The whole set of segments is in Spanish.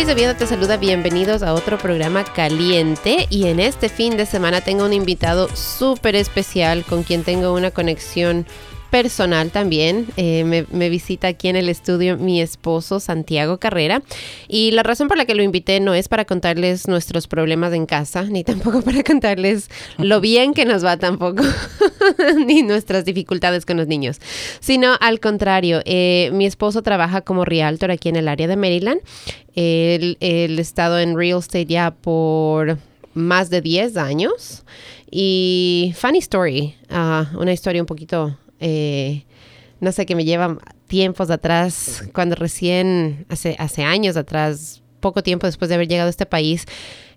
Cris de Vida te saluda, bienvenidos a otro programa caliente. Y en este fin de semana tengo un invitado súper especial con quien tengo una conexión personal también. Eh, me, visita aquí en el estudio mi esposo Santiago Carrera. Y la razón por la que lo invité no es para contarles nuestros problemas en casa, ni tampoco para contarles lo bien que nos va tampoco, ni nuestras dificultades con los niños, sino al contrario, eh, mi esposo trabaja como realtor aquí en el área de Maryland. Él, ha estado en real estate ya por más de 10 años. Y funny story, ah, una historia un poquito eh, no sé, que me lleva tiempos atrás, cuando recién, hace, hace años atrás, poco tiempo después de haber llegado a este país,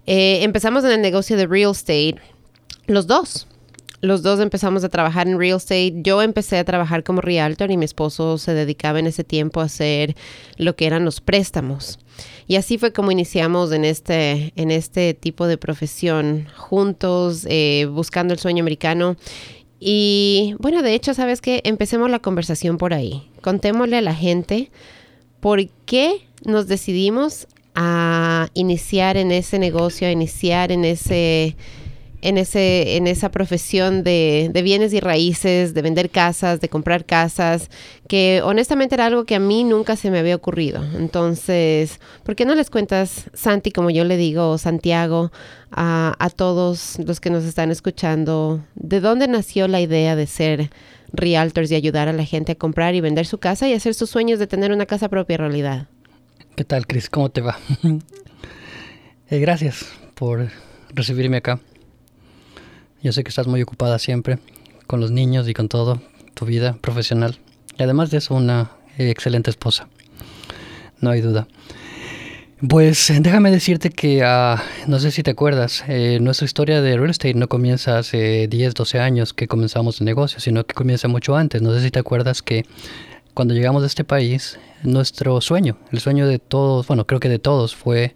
eh, empezamos en el negocio de real estate, los dos. Los dos empezamos a trabajar en real estate. Yo empecé a trabajar como realtor y mi esposo se dedicaba en ese tiempo a hacer lo que eran los préstamos. Y así fue como iniciamos en este, en este tipo de profesión, juntos, eh, buscando el sueño americano. Y bueno, de hecho, ¿sabes qué? Empecemos la conversación por ahí. Contémosle a la gente por qué nos decidimos a iniciar en ese negocio, a iniciar en ese en, ese, en esa profesión de, de, bienes y raíces, de vender casas, de comprar casas, que honestamente era algo que a mí nunca se me había ocurrido. Entonces, ¿por qué no les cuentas, Santi, como yo le digo, Santiago, a, a todos los que nos están escuchando, de dónde nació la idea de ser realtors y ayudar a la gente a comprar y vender su casa y hacer sus sueños de tener una casa propia realidad? ¿Qué tal, Cris? ¿Cómo te va? Eh, gracias por recibirme acá. Yo sé que estás muy ocupada siempre con los niños y con todo, tu vida profesional. Y además de eso, una excelente esposa. No hay duda. Pues déjame decirte que, ah, no sé si te acuerdas, eh, nuestra historia de real estate no comienza hace 10, 12 años que comenzamos el negocio, sino que comienza mucho antes. No sé si te acuerdas que cuando llegamos a este país, nuestro sueño, el sueño de todos, bueno, creo que de todos, fue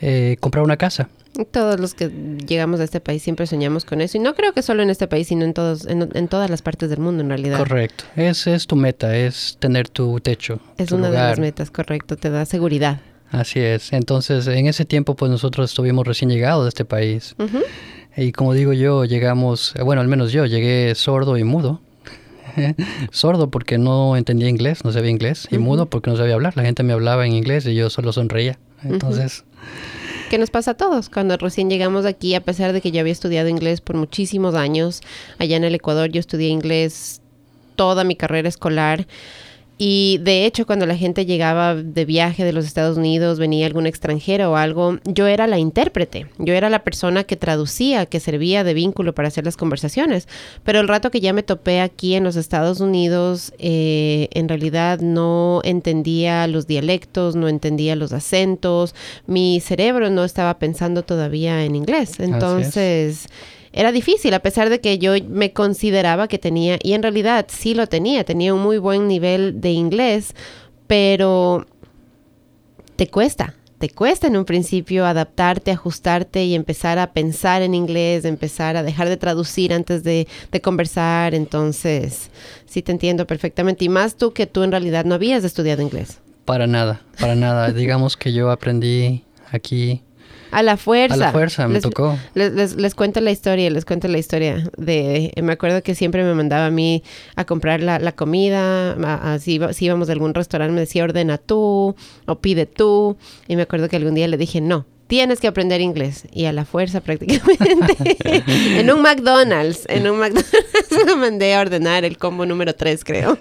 eh, comprar una casa. Todos los que llegamos a este país siempre soñamos con eso. Y no creo que solo en este país, sino en, todos, en, todas las partes del mundo, en realidad. Correcto. Esa es tu meta, es tener tu techo. Es una de las metas, correcto. Te da seguridad. Así es. Entonces, en ese tiempo, pues nosotros estuvimos recién llegados a este país. Y como digo yo, llegamos, bueno, al menos yo, llegué sordo y mudo. sordo porque no entendía inglés, no sabía inglés. Y mudo porque no sabía hablar. La gente me hablaba en inglés y yo solo sonreía. Entonces que nos pasa a todos. Cuando recién llegamos aquí, a pesar de que yo había estudiado inglés por muchísimos años, allá en el Ecuador yo estudié inglés toda mi carrera escolar. Y de hecho, cuando la gente llegaba de viaje de los Estados Unidos, venía algún extranjero o algo, yo era la intérprete, yo era la persona que traducía, que servía de vínculo para hacer las conversaciones. Pero el rato que ya me topé aquí en los Estados Unidos, eh, en realidad no entendía los dialectos, no entendía los acentos, mi cerebro no estaba pensando todavía en inglés. Entonces era difícil, a pesar de que yo me consideraba que tenía, y en realidad sí lo tenía, tenía un muy buen nivel de inglés, pero te cuesta, te cuesta en un principio adaptarte, ajustarte y empezar a pensar en inglés, empezar a dejar de traducir antes de, conversar. Entonces, sí te entiendo perfectamente. Y más tú que tú en realidad no habías estudiado inglés. Para nada, para nada. Digamos que yo aprendí aquí a la fuerza. A la fuerza, me tocó. Les, les, cuento la historia, les cuento la historia de... Me acuerdo que siempre me mandaba a mí a comprar la, la comida, así si íbamos a algún restaurante me decía ordena tú o pide tú. Y me acuerdo que algún día le dije no tienes que aprender inglés. Y a la fuerza prácticamente. en un McDonald's, en un McDonald's mandé a ordenar el combo número 3, creo.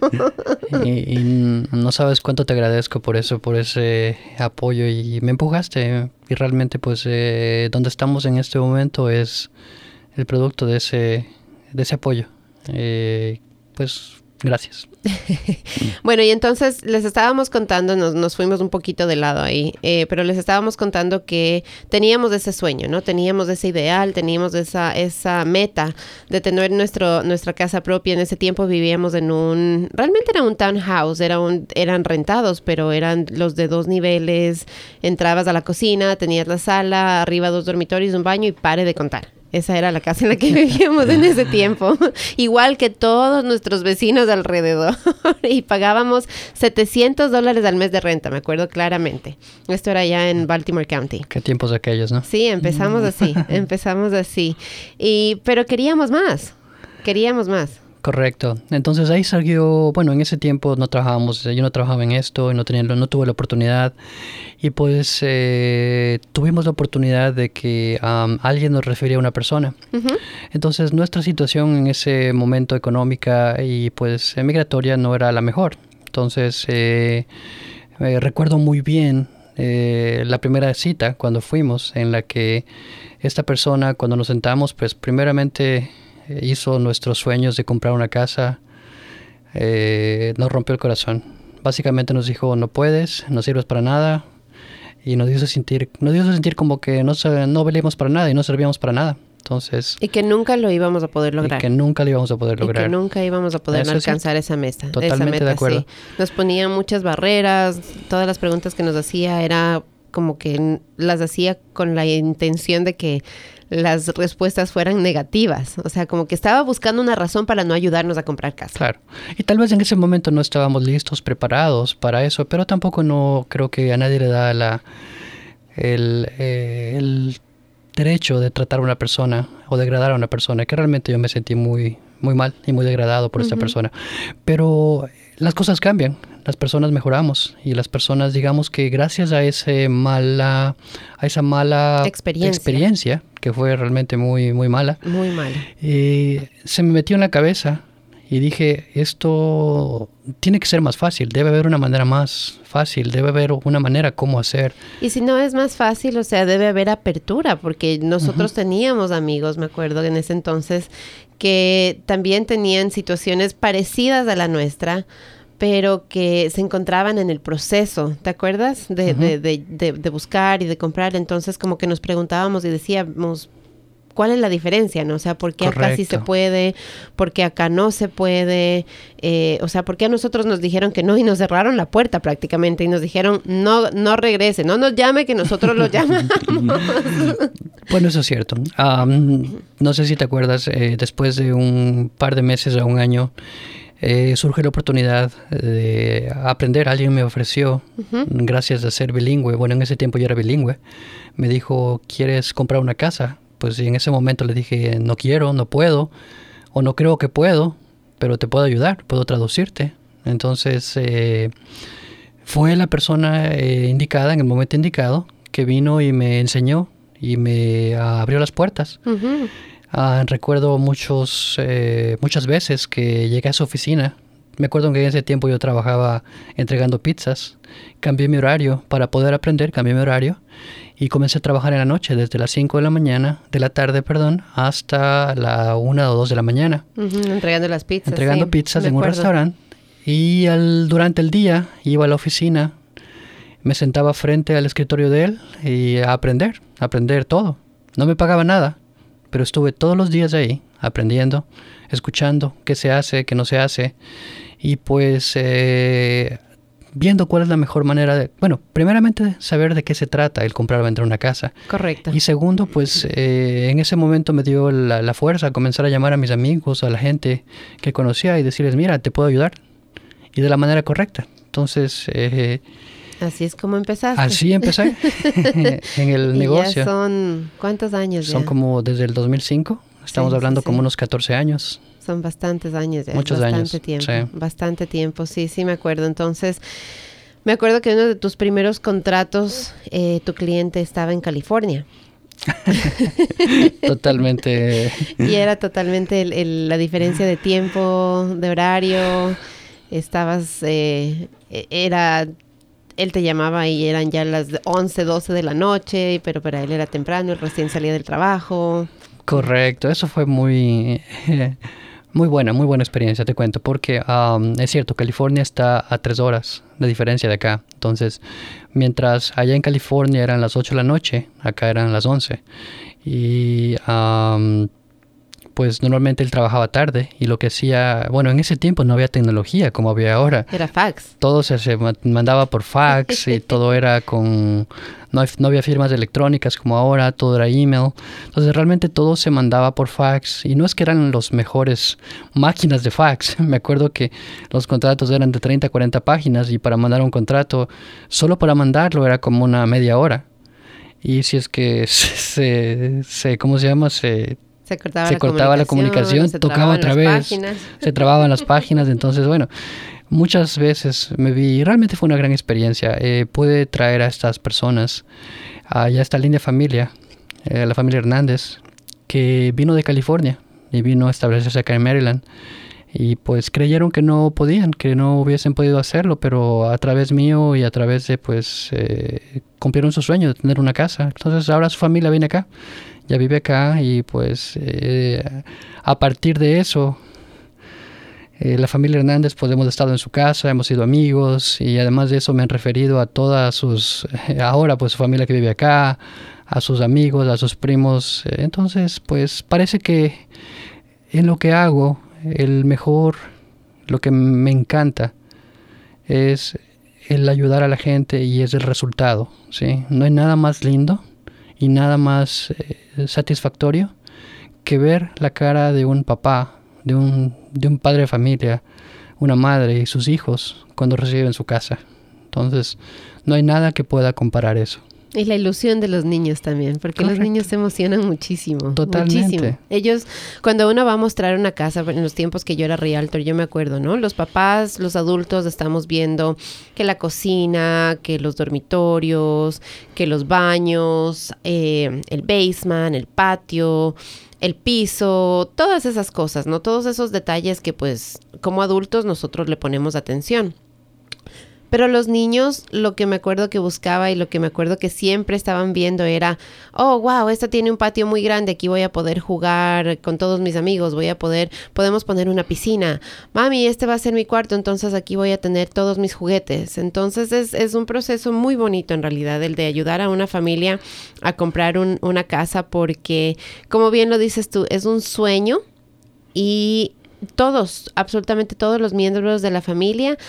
y, no sabes cuánto te agradezco por eso, por ese apoyo y me empujaste. Y realmente pues eh, donde estamos en este momento es el producto de ese, de ese apoyo. Eh, pues Gracias. bueno, y entonces les estábamos contando, nos, nos fuimos un poquito de lado ahí, eh, pero les estábamos contando que teníamos ese sueño, ¿no? Teníamos ese ideal, teníamos esa, esa meta de tener nuestro, nuestra casa propia. En ese tiempo vivíamos en un, realmente era un townhouse, era un, eran rentados, pero eran los de dos niveles. Entrabas a la cocina, tenías la sala, arriba dos dormitorios, un baño y pare de contar Esa era la casa en la que vivíamos en ese tiempo. Igual que todos nuestros vecinos alrededor. y pagábamos 700 dólares al mes de renta, me acuerdo claramente. Esto era ya en Baltimore County. Qué tiempos aquellos, ¿no? Sí, empezamos así, empezamos así. Y, pero queríamos más, queríamos más. Correcto. Entonces ahí salió, bueno, en ese tiempo no trabajábamos, yo no trabajaba en esto y no, tenía, no tuve la oportunidad. Y pues eh, tuvimos la oportunidad de que alguien nos refería a una persona. Entonces nuestra situación en ese momento económica y pues migratoria no era la mejor. Entonces eh, eh, recuerdo muy bien la primera cita cuando fuimos en la que esta persona cuando nos sentamos pues primeramente hizo nuestros sueños de comprar una casa, eh, nos rompió el corazón. Básicamente nos dijo, no puedes, no sirves para nada, y nos hizo sentir, nos hizo sentir como que no, no valíamos para nada y no servíamos para nada. Entonces, y que nunca lo íbamos a poder lograr. Y que nunca lo íbamos a poder lograr. Y que nunca íbamos a poder alcanzar esa meta. Totalmente esa meta, de acuerdo. Nos ponía muchas barreras, todas las preguntas que nos hacía era como que las hacía con la intención de que las respuestas fueran negativas. O sea, como que estaba buscando una razón para no ayudarnos a comprar casa. Claro. Y tal vez en ese momento no estábamos listos, preparados para eso, pero tampoco no creo que a nadie le da la, el, eh, el derecho de tratar a una persona o degradar a una persona, que realmente yo me sentí muy, muy mal y muy degradado por esta persona. Pero las cosas cambian, las personas mejoramos y las personas, digamos que gracias a ese mala, a esa mala experiencia, que fue realmente muy, muy mala, muy mala, eh, se me metió en la cabeza y dije, esto tiene que ser más fácil, debe haber una manera más fácil, debe haber una manera cómo hacer. Y si no es más fácil, o sea, debe haber apertura, porque nosotros teníamos amigos, me acuerdo en ese entonces, que también tenían situaciones parecidas a la nuestra, pero que se encontraban en el proceso, ¿te acuerdas? De, de, de, de, buscar y de comprar. Entonces como que nos preguntábamos y decíamos, ¿cuál es la diferencia? ¿no? O sea, ¿por qué acá sí se puede? ¿Por qué acá no se puede? Eh, o sea, ¿por qué a nosotros nos dijeron que no y nos cerraron la puerta prácticamente y nos dijeron, no, no regrese, no nos llame que nosotros lo llamamos? bueno, eso es cierto. no sé si te acuerdas, eh, después de un par de meses o un año, eh, surge la oportunidad de aprender. Alguien me ofreció, gracias a ser bilingüe, bueno, en ese tiempo yo era bilingüe, me dijo, ¿quieres comprar una casa? Pues en ese momento le dije, no quiero, no puedo, o no creo que puedo, pero te puedo ayudar, puedo traducirte. Entonces, eh, fue la persona eh, indicada en el momento indicado que vino y me enseñó y me abrió las puertas. Ah, recuerdo muchos, eh, muchas veces que llegué a su oficina. Me acuerdo que en ese tiempo yo trabajaba entregando pizzas. Cambié mi horario para poder aprender, cambié mi horario y comencé a trabajar en la noche, desde las 5 de la mañana, de la tarde, perdón, hasta la 1 o 2 de la mañana. entregando las pizzas. Entregando pizzas en un restaurante. Y al, durante el día iba a la oficina, me sentaba frente al escritorio de él y a aprender, a aprender todo. No me pagaba nada, pero estuve todos los días ahí aprendiendo, escuchando qué se hace, qué no se hace y pues eh, viendo cuál es la mejor manera de, bueno, primeramente saber de qué se trata el comprar o vender una casa. Correcto. Y segundo, pues eh, en ese momento me dio la, fuerza a comenzar a llamar a mis amigos, a la gente que conocía y decirles, mira, te puedo ayudar. Y de la manera correcta. Entonces, eh, Así es como empezaste. Así empecé en el negocio. son, ¿cuántos años? Son como desde el 2005. Estamos hablando como unos 14 años. Son bastantes años ya. Muchos bastante Tiempo, Bastante tiempo, sí, sí me acuerdo. Entonces, me acuerdo que uno de tus primeros contratos, eh, tu cliente estaba en California. totalmente. y era totalmente la diferencia de tiempo, de horario. Estabas, eh, e, era él te llamaba y eran ya las 11, 12 de la noche, pero para él era temprano, él recién salía del trabajo. Correcto, eso fue muy, muy buena, muy buena experiencia, te cuento, porque es cierto, California está a tres horas de diferencia de acá. Entonces, mientras allá en California eran las 8 de la noche, acá eran las 11. Y pues normalmente él trabajaba tarde y lo que hacía, bueno, en ese tiempo no había tecnología como había ahora. Era fax. Todo se, se mandaba por fax y todo era con, no, no, había firmas electrónicas como ahora, todo era email. Entonces realmente todo se mandaba por fax y no es que eran los mejores máquinas de fax. Me acuerdo que los contratos eran de 30 a 40 páginas y para mandar un contrato, solo para mandarlo era como una media hora. Y si es que se, se ¿cómo se llama? Se se cortaba, se la, cortaba comunicación, la comunicación, tocaba otra vez, páginas. se trababan las páginas, entonces bueno, muchas veces me vi, realmente fue una gran experiencia, eh, pude traer a estas personas, a ya esta linda familia, eh, la familia Hernández, que vino de California y vino a establecerse acá en Maryland y pues creyeron que no podían, que no hubiesen podido hacerlo, pero a través mío y a través de pues eh, cumplieron su sueño de tener una casa. Entonces ahora su familia viene acá vive acá y pues eh, a partir de eso eh, la familia Hernández pues hemos estado en su casa, hemos sido amigos y además de eso me han referido a todas sus, ahora pues su familia que vive acá, a sus amigos, a sus primos. Entonces pues parece que en lo que hago el mejor, lo que me encanta es el ayudar a la gente y es el resultado, ¿sí? No hay nada más lindo y nada más eh, satisfactorio que ver la cara de un papá, de un, de un padre de familia, una madre y sus hijos cuando reciben su casa. Entonces, no hay nada que pueda comparar eso. Y la ilusión de los niños también, porque los niños se emocionan muchísimo. Totalmente. Muchísimo. Ellos, cuando uno va a mostrar una casa, en los tiempos que yo era realtor, yo me acuerdo, ¿no? Los papás, los adultos, estamos viendo que la cocina, que los dormitorios, que los baños, eh, el basement, el patio, el piso, todas esas cosas, ¿no? Todos esos detalles que pues como adultos nosotros le ponemos atención. Pero los niños, lo que me acuerdo que buscaba y lo que me acuerdo que siempre estaban viendo era, oh, wow, esta tiene un patio muy grande, aquí voy a poder jugar con todos mis amigos, voy a poder, podemos poner una piscina. Mami, este va a ser mi cuarto, entonces aquí voy a tener todos mis juguetes. Entonces es, es un proceso muy bonito en realidad, el de ayudar a una familia a comprar un, una casa porque, como bien lo dices tú, es un sueño y todos, absolutamente todos los miembros de la familia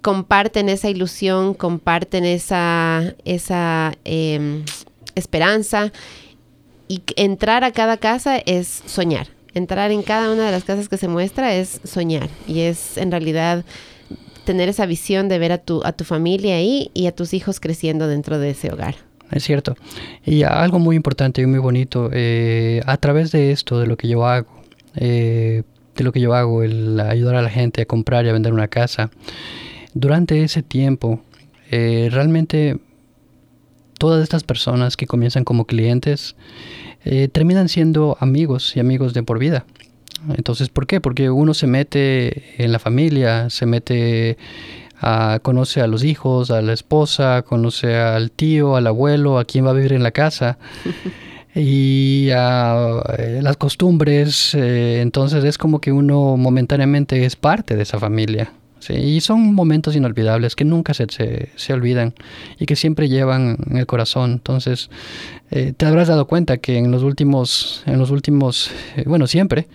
comparten esa ilusión, comparten esa, esa eh, esperanza. Y entrar a cada casa es soñar. Entrar en cada una de las casas que se muestra es soñar. Y es en realidad tener esa visión de ver a tu, a tu familia ahí y a tus hijos creciendo dentro de ese hogar. Es cierto. Y algo muy importante y muy bonito, eh, a través de esto, de lo que yo hago, eh, de lo que yo hago, el ayudar a la gente a comprar y a vender una casa, durante ese tiempo, eh, realmente todas estas personas que comienzan como clientes eh, terminan siendo amigos y amigos de por vida. Entonces, ¿por qué? Porque uno se mete en la familia, se mete a, conoce a los hijos, a la esposa, conoce al tío, al abuelo, a quien va a vivir en la casa. y a eh, las costumbres, entonces es como que uno momentáneamente es parte de esa familia. Sí, y son momentos inolvidables que nunca se, se, olvidan y que siempre llevan en el corazón. Entonces, eh, te habrás dado cuenta que en los últimos, en los últimos, eh, bueno, siempre,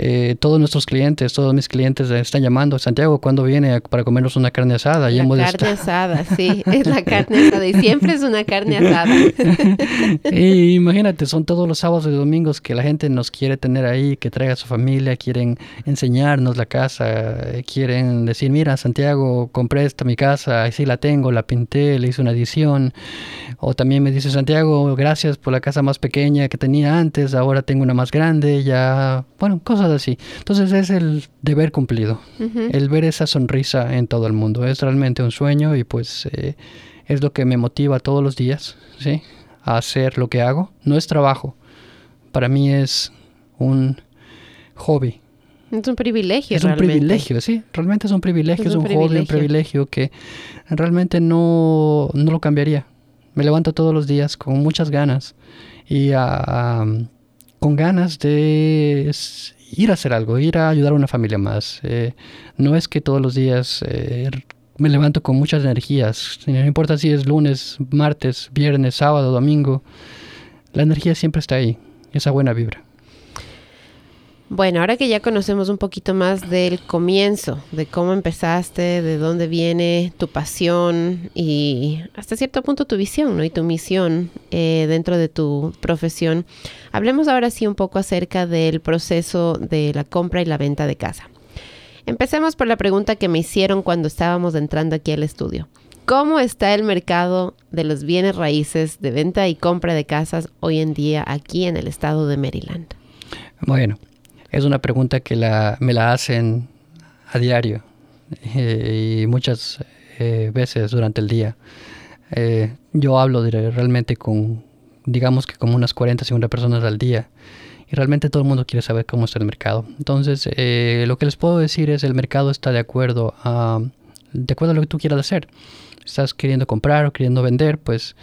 eh, todos nuestros clientes, todos mis clientes están llamando, Santiago, ¿cuándo viene para comernos una carne asada? La carne asada, sí, es la carne asada y siempre es una carne asada. y imagínate, son todos los sábados y domingos que la gente nos quiere tener ahí, que traiga a su familia, quieren enseñarnos la casa, quieren decir, mira, Santiago, compré esta mi casa, sí la tengo, la pinté, le hice una edición. O también me dice, Santiago, gracias por la casa más pequeña que tenía antes, ahora tengo una más grande, ya, bueno, cosas así. Entonces es el deber cumplido, el ver esa sonrisa en todo el mundo. Es realmente un sueño y pues eh, es lo que me motiva todos los días, ¿sí? A hacer lo que hago. No es trabajo, para mí es un hobby. Es un privilegio. Es un privilegio, sí, realmente es un privilegio, es, un, hobby, un privilegio que realmente no, no lo cambiaría. Me levanto todos los días con muchas ganas y con ganas de ir a hacer algo, ir a ayudar a una familia más. Eh, no es que todos los días eh, me levanto con muchas energías, no importa si es lunes, martes, viernes, sábado, domingo, la energía siempre está ahí, esa buena vibra. Bueno, ahora que ya conocemos un poquito más del comienzo, de cómo empezaste, de dónde viene tu pasión y hasta cierto punto tu visión ¿no? y tu misión eh, dentro de tu profesión, hablemos ahora sí un poco acerca del proceso de la compra y la venta de casa. Empecemos por la pregunta que me hicieron cuando estábamos entrando aquí al estudio. ¿Cómo está el mercado de los bienes raíces de venta y compra de casas hoy en día aquí en el estado de Maryland? Bueno, es una pregunta que me la hacen a diario eh, y muchas eh, veces durante el día. Eh, yo hablo realmente con, digamos que como unas 40, 50 personas al día y realmente todo el mundo quiere saber cómo está el mercado. Entonces, lo que les puedo decir es el mercado está de acuerdo a, de acuerdo a lo que tú quieras hacer. Estás queriendo comprar o queriendo vender, pues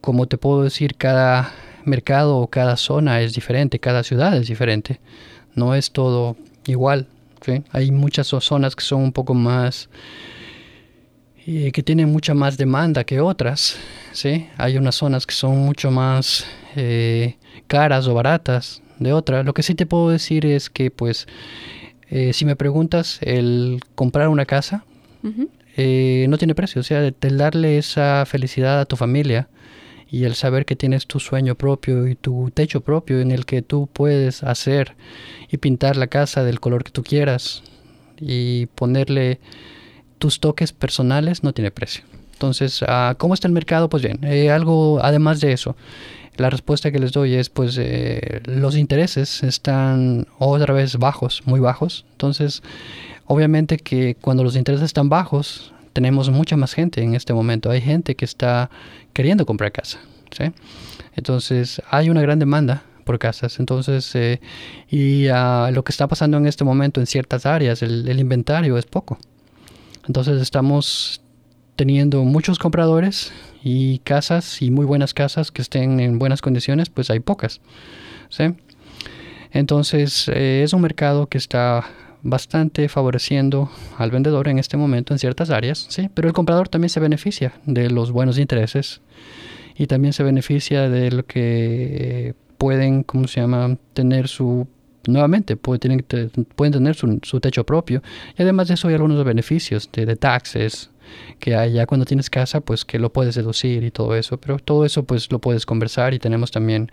como te puedo decir, cada mercado o cada zona es diferente, cada ciudad es diferente. No es todo igual. Hay muchas zonas que son un poco más eh, que tienen mucha más demanda que otras. ¿sí? Hay unas zonas que son mucho más eh, caras o baratas de otras. Lo que sí te puedo decir es que, pues, eh, si me preguntas, el comprar una casa no tiene precio. O sea, el darle esa felicidad a tu familia y el saber que tienes tu sueño propio y tu techo propio en el que tú puedes hacer y pintar la casa del color que tú quieras y ponerle tus toques personales no tiene precio. Entonces, ah, ¿cómo está el mercado? Pues bien, eh, algo además de eso. La respuesta que les doy es, pues, eh, los intereses están otra vez bajos, muy bajos. Entonces, obviamente que cuando los intereses están bajos, tenemos mucha más gente en este momento. Hay gente que está queriendo comprar casa. Entonces hay una gran demanda por casas. Entonces, eh, y uh, lo que está pasando en este momento en ciertas áreas, el, inventario es poco. Entonces estamos teniendo muchos compradores y casas y muy buenas casas que estén en buenas condiciones, pues hay pocas. Entonces eh, es un mercado que está bastante favoreciendo al vendedor en este momento en ciertas áreas, sí, pero el comprador también se beneficia de los buenos intereses y también se beneficia de lo que pueden, ¿cómo se llama?, tener su nuevamente pueden, pueden tener su, su, techo propio y además de eso hay algunos beneficios de, de taxes que ya cuando tienes casa pues que lo puedes deducir y todo eso pero todo eso pues lo puedes conversar y tenemos también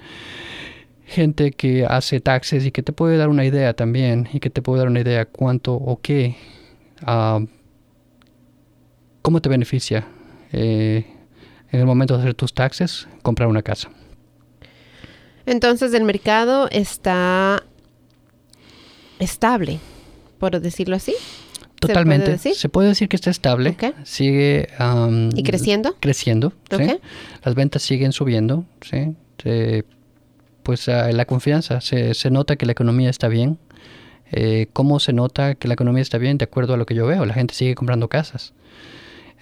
gente que hace taxes y que te puede dar una idea también y que te puede dar una idea cuánto o qué, uh, cómo te beneficia eh, en el momento de hacer tus taxes comprar una casa. Entonces el mercado está estable, por decirlo así. Totalmente. ¿Se puede decir, que está estable. Sigue. ¿Y creciendo? Creciendo. Las ventas siguen subiendo. ¿sí? Pues la confianza. Se, se, nota que la economía está bien. Eh, ¿Cómo se nota que la economía está bien? De acuerdo a lo que yo veo, la gente sigue comprando casas.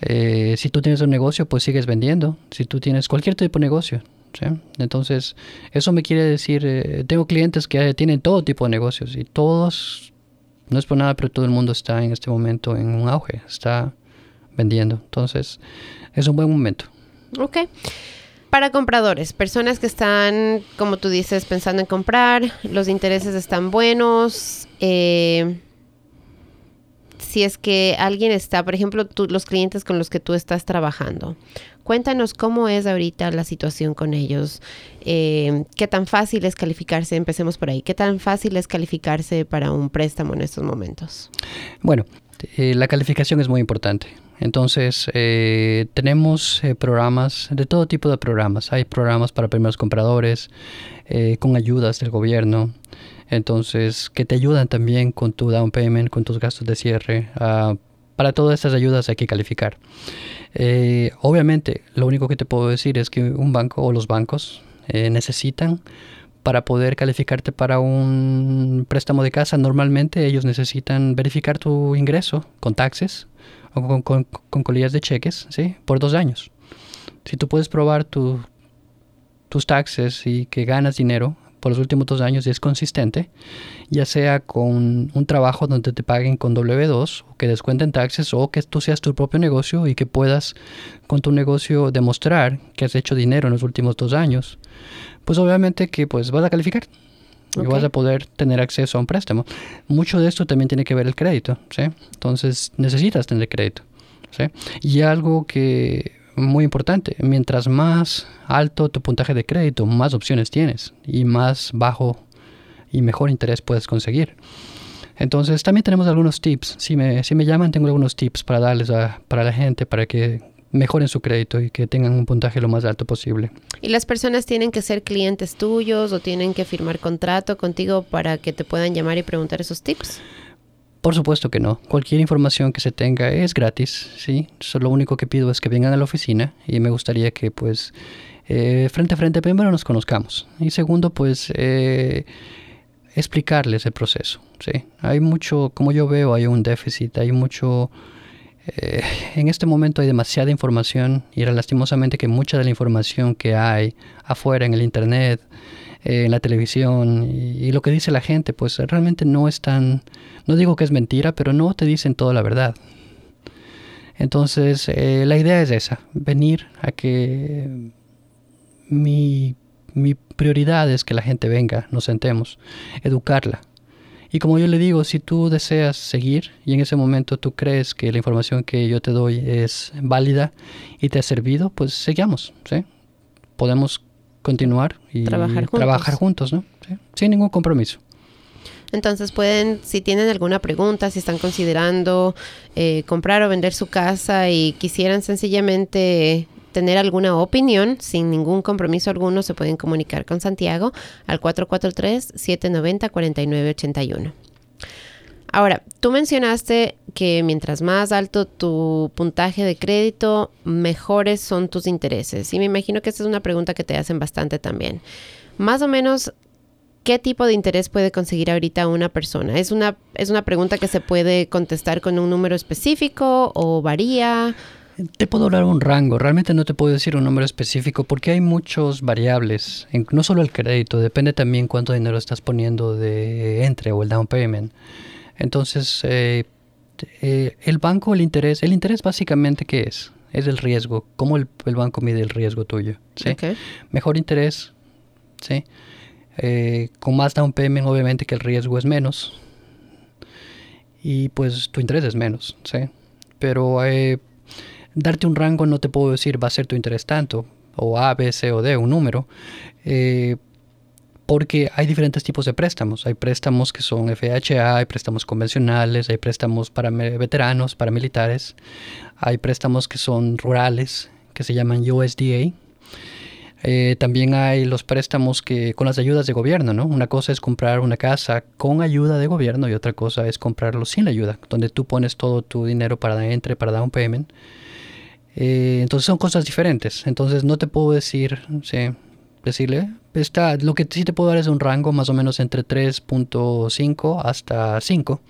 Eh, si tú tienes un negocio, pues sigues vendiendo. Si tú tienes cualquier tipo de negocio. Entonces, eso me quiere decir, eh, tengo clientes que tienen todo tipo de negocios y todos, no es por nada, pero todo el mundo está en este momento en un auge, está vendiendo. Entonces, es un buen momento. Ok. Para compradores, personas que están, como tú dices, pensando en comprar, los intereses están buenos. Eh, si es que alguien está, por ejemplo, los clientes con los que tú estás trabajando, cuéntanos cómo es ahorita la situación con ellos. Eh, ¿Qué tan fácil es calificarse? Empecemos por ahí. ¿Qué tan fácil es calificarse para un préstamo en estos momentos? Bueno, eh, la calificación es muy importante. Entonces, eh, tenemos eh, programas, de todo tipo de programas. Hay programas para primeros compradores, eh, con ayudas del gobierno. Entonces, que te ayudan también con tu down payment, con tus gastos de cierre. Ah, para todas estas ayudas hay que calificar. obviamente, lo único que te puedo decir es que un banco o los bancos necesitan para poder calificarte para un préstamo de casa, normalmente ellos necesitan verificar tu ingreso con taxes o con, con, colillas de cheques, ¿sí? Por dos años. Si tú puedes probar tu, tus taxes y que ganas dinero por los últimos dos años y es consistente, ya sea con un trabajo donde te paguen con W2 o que descuenten taxes o que tú seas tu propio negocio y que puedas con tu negocio demostrar que has hecho dinero en los últimos dos años, pues obviamente que pues vas a calificar. Y vas a poder tener acceso a un préstamo. Mucho de esto también tiene que ver el crédito, ¿sí? Entonces necesitas tener crédito, ¿sí? Y algo que muy importante, mientras más alto tu puntaje de crédito, más opciones tienes y más bajo y mejor interés puedes conseguir. Entonces también tenemos algunos tips. Si me, si me llaman, tengo algunos tips para darles a, para la gente para que mejoren su crédito y que tengan un puntaje lo más alto posible. ¿Y las personas tienen que ser clientes tuyos o tienen que firmar contrato contigo para que te puedan llamar y preguntar esos tips? Por supuesto que no. Cualquier información que se tenga es gratis, ¿sí? Solo lo único que pido es que vengan a la oficina y me gustaría que pues eh, frente a frente primero nos conozcamos y segundo pues eh, explicarles el proceso, ¿sí? Hay mucho, como yo veo, hay un déficit, hay mucho eh, en este momento hay demasiada información y lastimosamente que mucha de la información que hay afuera en el internet, eh, en la televisión y, lo que dice la gente, pues realmente no es tan, no digo que es mentira, pero no te dicen toda la verdad. Entonces, eh, la idea es esa, venir a que mi, mi prioridad es que la gente venga, nos sentemos, educarla, y como yo le digo, si tú deseas seguir y en ese momento tú crees que la información que yo te doy es válida y te ha servido, pues sigamos, ¿sí? Podemos continuar y trabajar juntos, trabajar juntos ¿no? Sin ningún compromiso. Entonces pueden, si tienen alguna pregunta, si están considerando eh, comprar o vender su casa y quisieran sencillamente tener alguna opinión, sin ningún compromiso alguno, se pueden comunicar con Santiago al 443-790-4981. Ahora, tú mencionaste que mientras más alto tu puntaje de crédito, mejores son tus intereses. Y me imagino que esta es una pregunta que te hacen bastante también. Más o menos, ¿qué tipo de interés puede conseguir ahorita una persona? ¿Es una, es una pregunta que se puede contestar con un número específico o varía? Te puedo dar un rango, realmente no te puedo decir un número específico porque hay muchos variables, no solo el crédito, depende también cuánto dinero estás poniendo de entre o el down payment. Entonces, eh, eh, el banco, el interés, el interés básicamente ¿qué es? Es el riesgo, cómo el, banco mide el riesgo tuyo. ¿sí? Mejor interés, ¿sí? Eh, con más down payment obviamente que el riesgo es menos y pues tu interés es menos, ¿sí? Pero darte un rango no te puedo decir va a ser tu interés tanto, o A, B, C o D, un número, eh, porque hay diferentes tipos de préstamos. Hay préstamos que son FHA, hay préstamos convencionales, hay préstamos para veteranos, para militares, hay préstamos que son rurales, que se llaman USDA. Eh, también hay los préstamos que con las ayudas de gobierno, ¿no? Una cosa es comprar una casa con ayuda de gobierno y otra cosa es comprarlo sin ayuda, donde tú pones todo tu dinero para entre, para un payment eh, entonces son cosas diferentes. Entonces no te puedo decir, sí, decirle, está, lo que sí te puedo dar es un rango más o menos entre 3.5 hasta 5,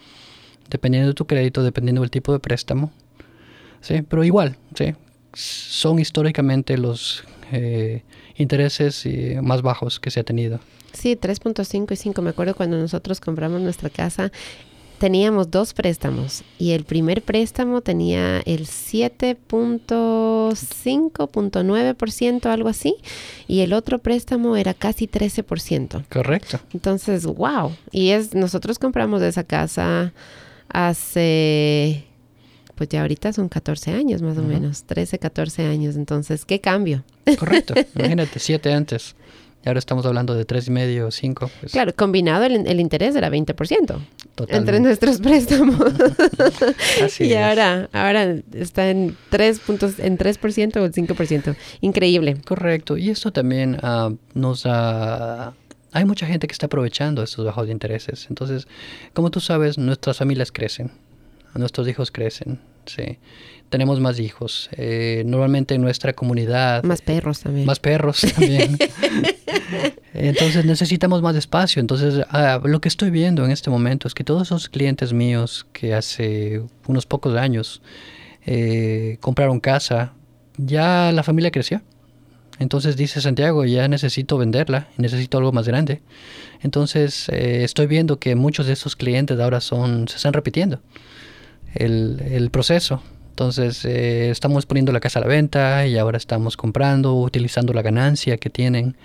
dependiendo de tu crédito, dependiendo del tipo de préstamo. Sí, pero igual, sí, son históricamente los eh, intereses eh, más bajos que se ha tenido. Sí, 3.5 y 5. Me acuerdo cuando nosotros compramos nuestra casa, teníamos dos préstamos y el primer préstamo tenía el 7.5.9%, algo así, y el otro préstamo era casi 13%. Correcto. Entonces, wow. Y es nosotros compramos esa casa hace pues ya ahorita son 14 años más o menos, 13, 14 años. Entonces, ¿qué cambio? Correcto. Imagínate, 7 antes. Y ahora estamos hablando de tres y medio, cinco. Pues. Claro, combinado el, interés era 20% Totalmente. entre nuestros préstamos. Así y ahora, ahora está en 3 puntos, en 3% o el 5%. Increíble. Correcto. Y esto también uh, nos ha... hay mucha gente que está aprovechando estos bajos de intereses. Entonces, como tú sabes, nuestras familias crecen, nuestros hijos crecen, sí tenemos más hijos. Eh, normalmente en nuestra comunidad. Más perros también. Más perros también. Entonces necesitamos más espacio. Entonces ah, lo que estoy viendo en este momento es que todos esos clientes míos que hace unos pocos años eh, compraron casa, ya la familia creció. Entonces dice Santiago, ya necesito venderla, necesito algo más grande. Entonces eh, estoy viendo que muchos de esos clientes ahora son, se están repitiendo el, el proceso. Entonces eh, estamos poniendo la casa a la venta y ahora estamos comprando, utilizando la ganancia que tienen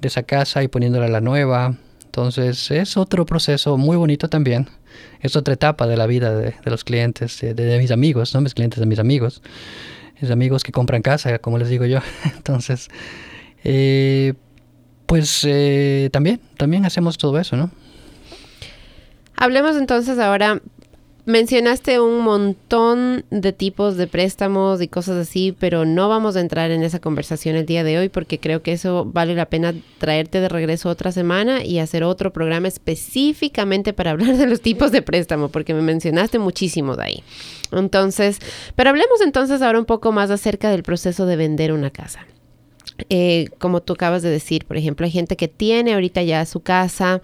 de esa casa y poniéndola a la nueva. Entonces es otro proceso muy bonito también. Es otra etapa de la vida de, los clientes, de, mis amigos, no mis clientes, de mis amigos. Mis amigos que compran casa, como les digo yo. Entonces, eh, pues eh, también, también hacemos todo eso, ¿no? Hablemos entonces ahora Mencionaste un montón de tipos de préstamos y cosas así, pero no vamos a entrar en esa conversación el día de hoy porque creo que eso vale la pena traerte de regreso otra semana y hacer otro programa específicamente para hablar de los tipos de préstamo, porque me mencionaste muchísimo de ahí. Entonces, pero hablemos entonces ahora un poco más acerca del proceso de vender una casa. Eh, como tú acabas de decir, por ejemplo, hay gente que tiene ahorita ya su casa,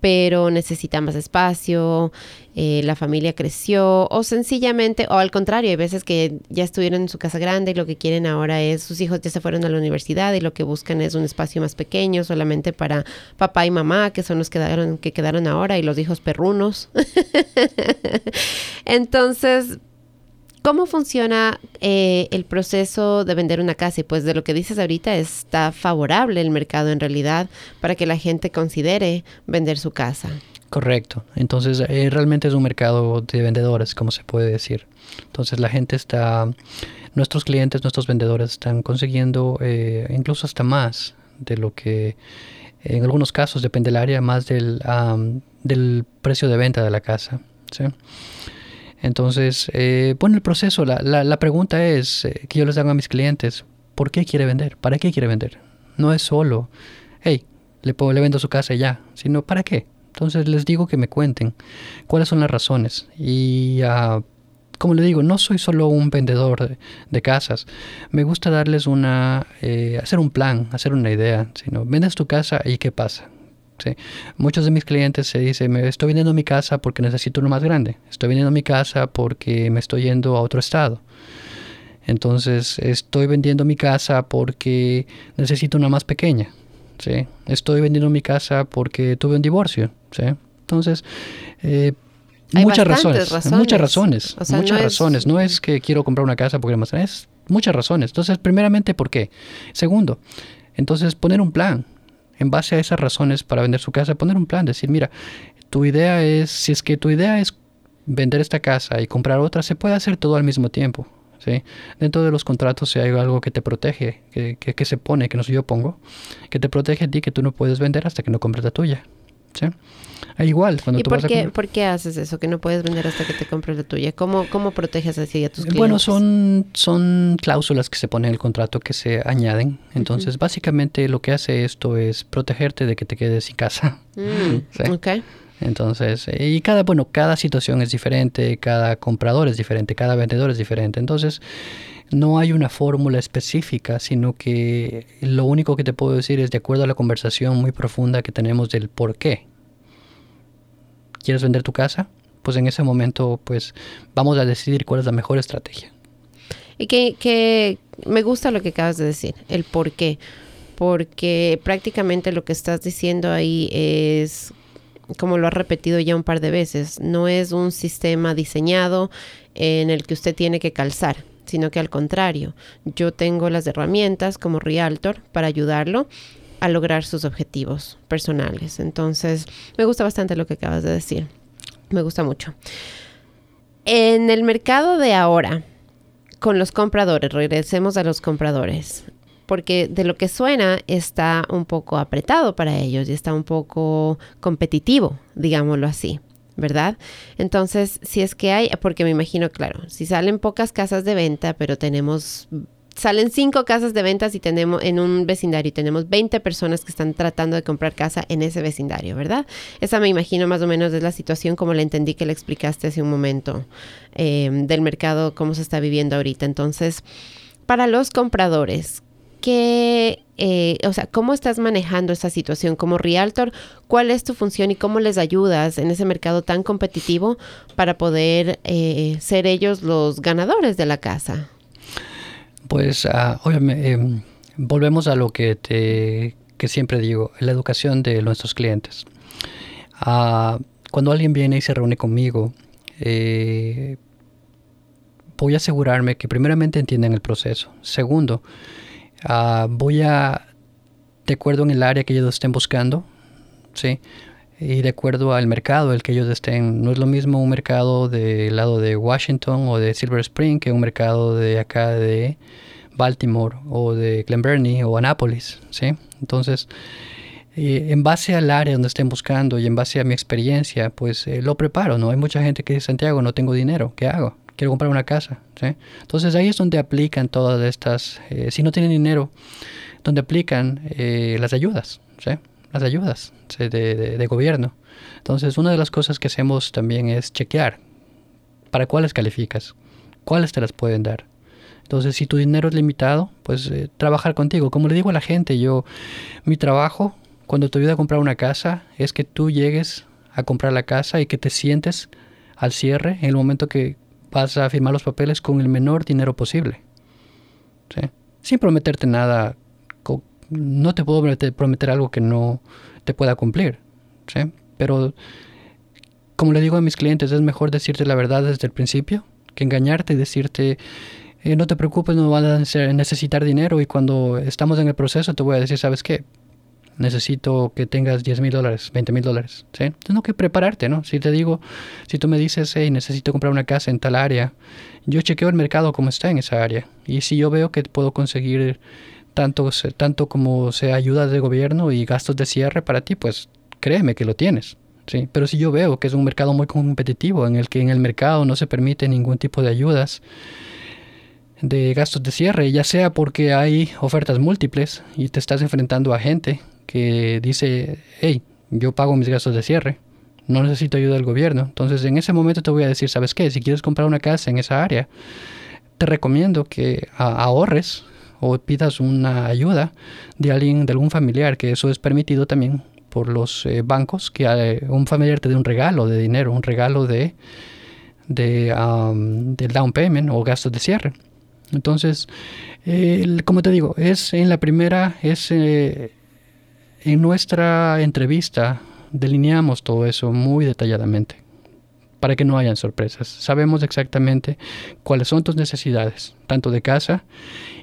pero necesita más espacio, eh, la familia creció o sencillamente, o al contrario, hay veces que ya estuvieron en su casa grande y lo que quieren ahora es, sus hijos ya se fueron a la universidad y lo que buscan es un espacio más pequeño solamente para papá y mamá, que son los que quedaron, que quedaron ahora y los hijos perrunos. Entonces, ¿Cómo funciona eh, el proceso de vender una casa? Y pues de lo que dices ahorita está favorable el mercado en realidad para que la gente considere vender su casa. Correcto. Entonces eh, realmente es un mercado de vendedores, como se puede decir. Entonces la gente está, nuestros clientes, nuestros vendedores están consiguiendo eh, incluso hasta más de lo que en algunos casos depende del área, más del, del precio de venta de la casa. ¿sí? Entonces, eh, bueno, el proceso, la, la, pregunta es eh, que yo les hago a mis clientes, ¿por qué quiere vender? ¿Para qué quiere vender? No es solo, hey, le, puedo, le vendo su casa y ya, sino ¿para qué? Entonces les digo que me cuenten cuáles son las razones. Y uh, como le digo, no soy solo un vendedor de, casas. Me gusta darles una, eh, hacer un plan, hacer una idea. Sino, vendes tu casa y qué pasa. Muchos de mis clientes se dicen, me estoy vendiendo mi casa porque necesito uno más grande, estoy vendiendo mi casa porque me estoy yendo a otro estado. Entonces, estoy vendiendo mi casa porque necesito una más pequeña. ¿sí? Estoy vendiendo mi casa porque tuve un divorcio. ¿sí? Entonces, eh, muchas razones, Muchas razones. muchas no razones. Es... No es que quiero comprar una casa porque más es muchas razones. Entonces, primeramente, ¿por qué? Segundo, entonces poner un plan en base a esas razones para vender su casa, poner un plan, decir, mira, tu idea es, si es que tu idea es vender esta casa y comprar otra, se puede hacer todo al mismo tiempo. ¿sí? Dentro de los contratos si hay algo que te protege, que, que, se pone, que no sé yo pongo, que te protege a ti que tú no puedes vender hasta que no compres la tuya. ¿sí? Ah, igual, cuando ¿Y por, qué, por qué haces eso? Que no puedes vender hasta que te compres la tuya. ¿Cómo, cómo proteges así a tus clientes? Bueno, son, son cláusulas que se ponen en el contrato que se añaden. Entonces, básicamente lo que hace esto es protegerte de que te quedes sin casa. Mm, Entonces, eh, y cada, bueno, cada situación es diferente, cada comprador es diferente, cada vendedor es diferente. Entonces, no hay una fórmula específica, sino que lo único que te puedo decir es de acuerdo a la conversación muy profunda que tenemos del por qué quieres vender tu casa, pues en ese momento pues vamos a decidir cuál es la mejor estrategia. Y que, me gusta lo que acabas de decir, el por qué. Porque prácticamente lo que estás diciendo ahí es, como lo has repetido ya un par de veces, no es un sistema diseñado en el que usted tiene que calzar, sino que al contrario, yo tengo las herramientas como Realtor para ayudarlo a lograr sus objetivos personales. Entonces, me gusta bastante lo que acabas de decir. Me gusta mucho. En el mercado de ahora, con los compradores, regresemos a los compradores, porque de lo que suena está un poco apretado para ellos y está un poco competitivo, digámoslo así. ¿verdad? Entonces, si es que hay, porque me imagino, claro, si salen pocas casas de venta, pero tenemos salen cinco casas de ventas y tenemos en un vecindario y tenemos 20 personas que están tratando de comprar casa en ese vecindario, ¿verdad? Esa me imagino más o menos es la situación como la entendí que le explicaste hace un momento em, del mercado, cómo se está viviendo ahorita. Entonces, para los compradores, ¿qué, eh, o sea, cómo estás manejando esa situación como realtor? ¿Cuál es tu función y cómo les ayudas en ese mercado tan competitivo para poder eh, ser ellos los ganadores de la casa? Pues uh, volvemos a lo que, te, que siempre digo, la educación de nuestros clientes. Ah, cuando alguien viene y se reúne conmigo, eh, voy a asegurarme que primeramente entiendan el proceso. Segundo, voy a, de acuerdo en el área que ellos estén buscando, ¿sí? Y de acuerdo al mercado el que ellos estén, no es lo mismo un mercado del lado de Washington o de Silver Spring que un mercado de acá de Baltimore o de Glen Burnie o Annapolis, ¿sí? Entonces, eh, en base al área donde estén buscando y en base a mi experiencia, pues eh, lo preparo, ¿no? Hay mucha gente que dice, Santiago, no tengo dinero, ¿qué hago? Quiero comprar una casa, ¿sí? Entonces ahí es donde aplican todas estas, eh, si no tienen dinero, donde aplican las ayudas, ¿sí? Las ayudas de, de, gobierno. Entonces, una de las cosas que hacemos también es chequear para cuáles calificas, cuáles te las pueden dar. Entonces, si tu dinero es limitado, pues eh, trabajar contigo. Como le digo a la gente, yo, mi trabajo cuando te ayuda a comprar una casa es que tú llegues a comprar la casa y que te sientes al cierre en el momento que vas a firmar los papeles con el menor dinero posible. Sin prometerte nada, no te puedo prometer algo que no te pueda cumplir. Pero, como le digo a mis clientes, es mejor decirte la verdad desde el principio que engañarte y decirte eh, no te preocupes, no van a necesitar dinero y cuando estamos en el proceso te voy a decir, ¿sabes qué? Necesito que tengas 10 mil dólares, 20 mil dólares. ¿sí? Tengo que prepararte, ¿no? Si te digo, si tú me dices, hey, necesito comprar una casa en tal área, yo chequeo el mercado como está en esa área. Y si yo veo que puedo conseguir tanto, tanto como sea ayuda de gobierno y gastos de cierre para ti, pues créeme que lo tienes. ¿sí? Pero si yo veo que es un mercado muy competitivo, en el que en el mercado no se permite ningún tipo de ayudas, de gastos de cierre, ya sea porque hay ofertas múltiples y te estás enfrentando a gente que dice, hey, yo pago mis gastos de cierre, no necesito ayuda del gobierno. Entonces en ese momento te voy a decir, ¿sabes qué? Si quieres comprar una casa en esa área, te recomiendo que ahorres o pidas una ayuda de alguien, de algún familiar, que eso es permitido también por los eh, bancos, que eh, un familiar te dé un regalo de dinero, un regalo de, de down payment o gastos de cierre. Entonces, como te digo, es en la primera, es eh, en nuestra entrevista delineamos todo eso muy detalladamente para que no hayan sorpresas. Sabemos exactamente cuáles son tus necesidades, tanto de casa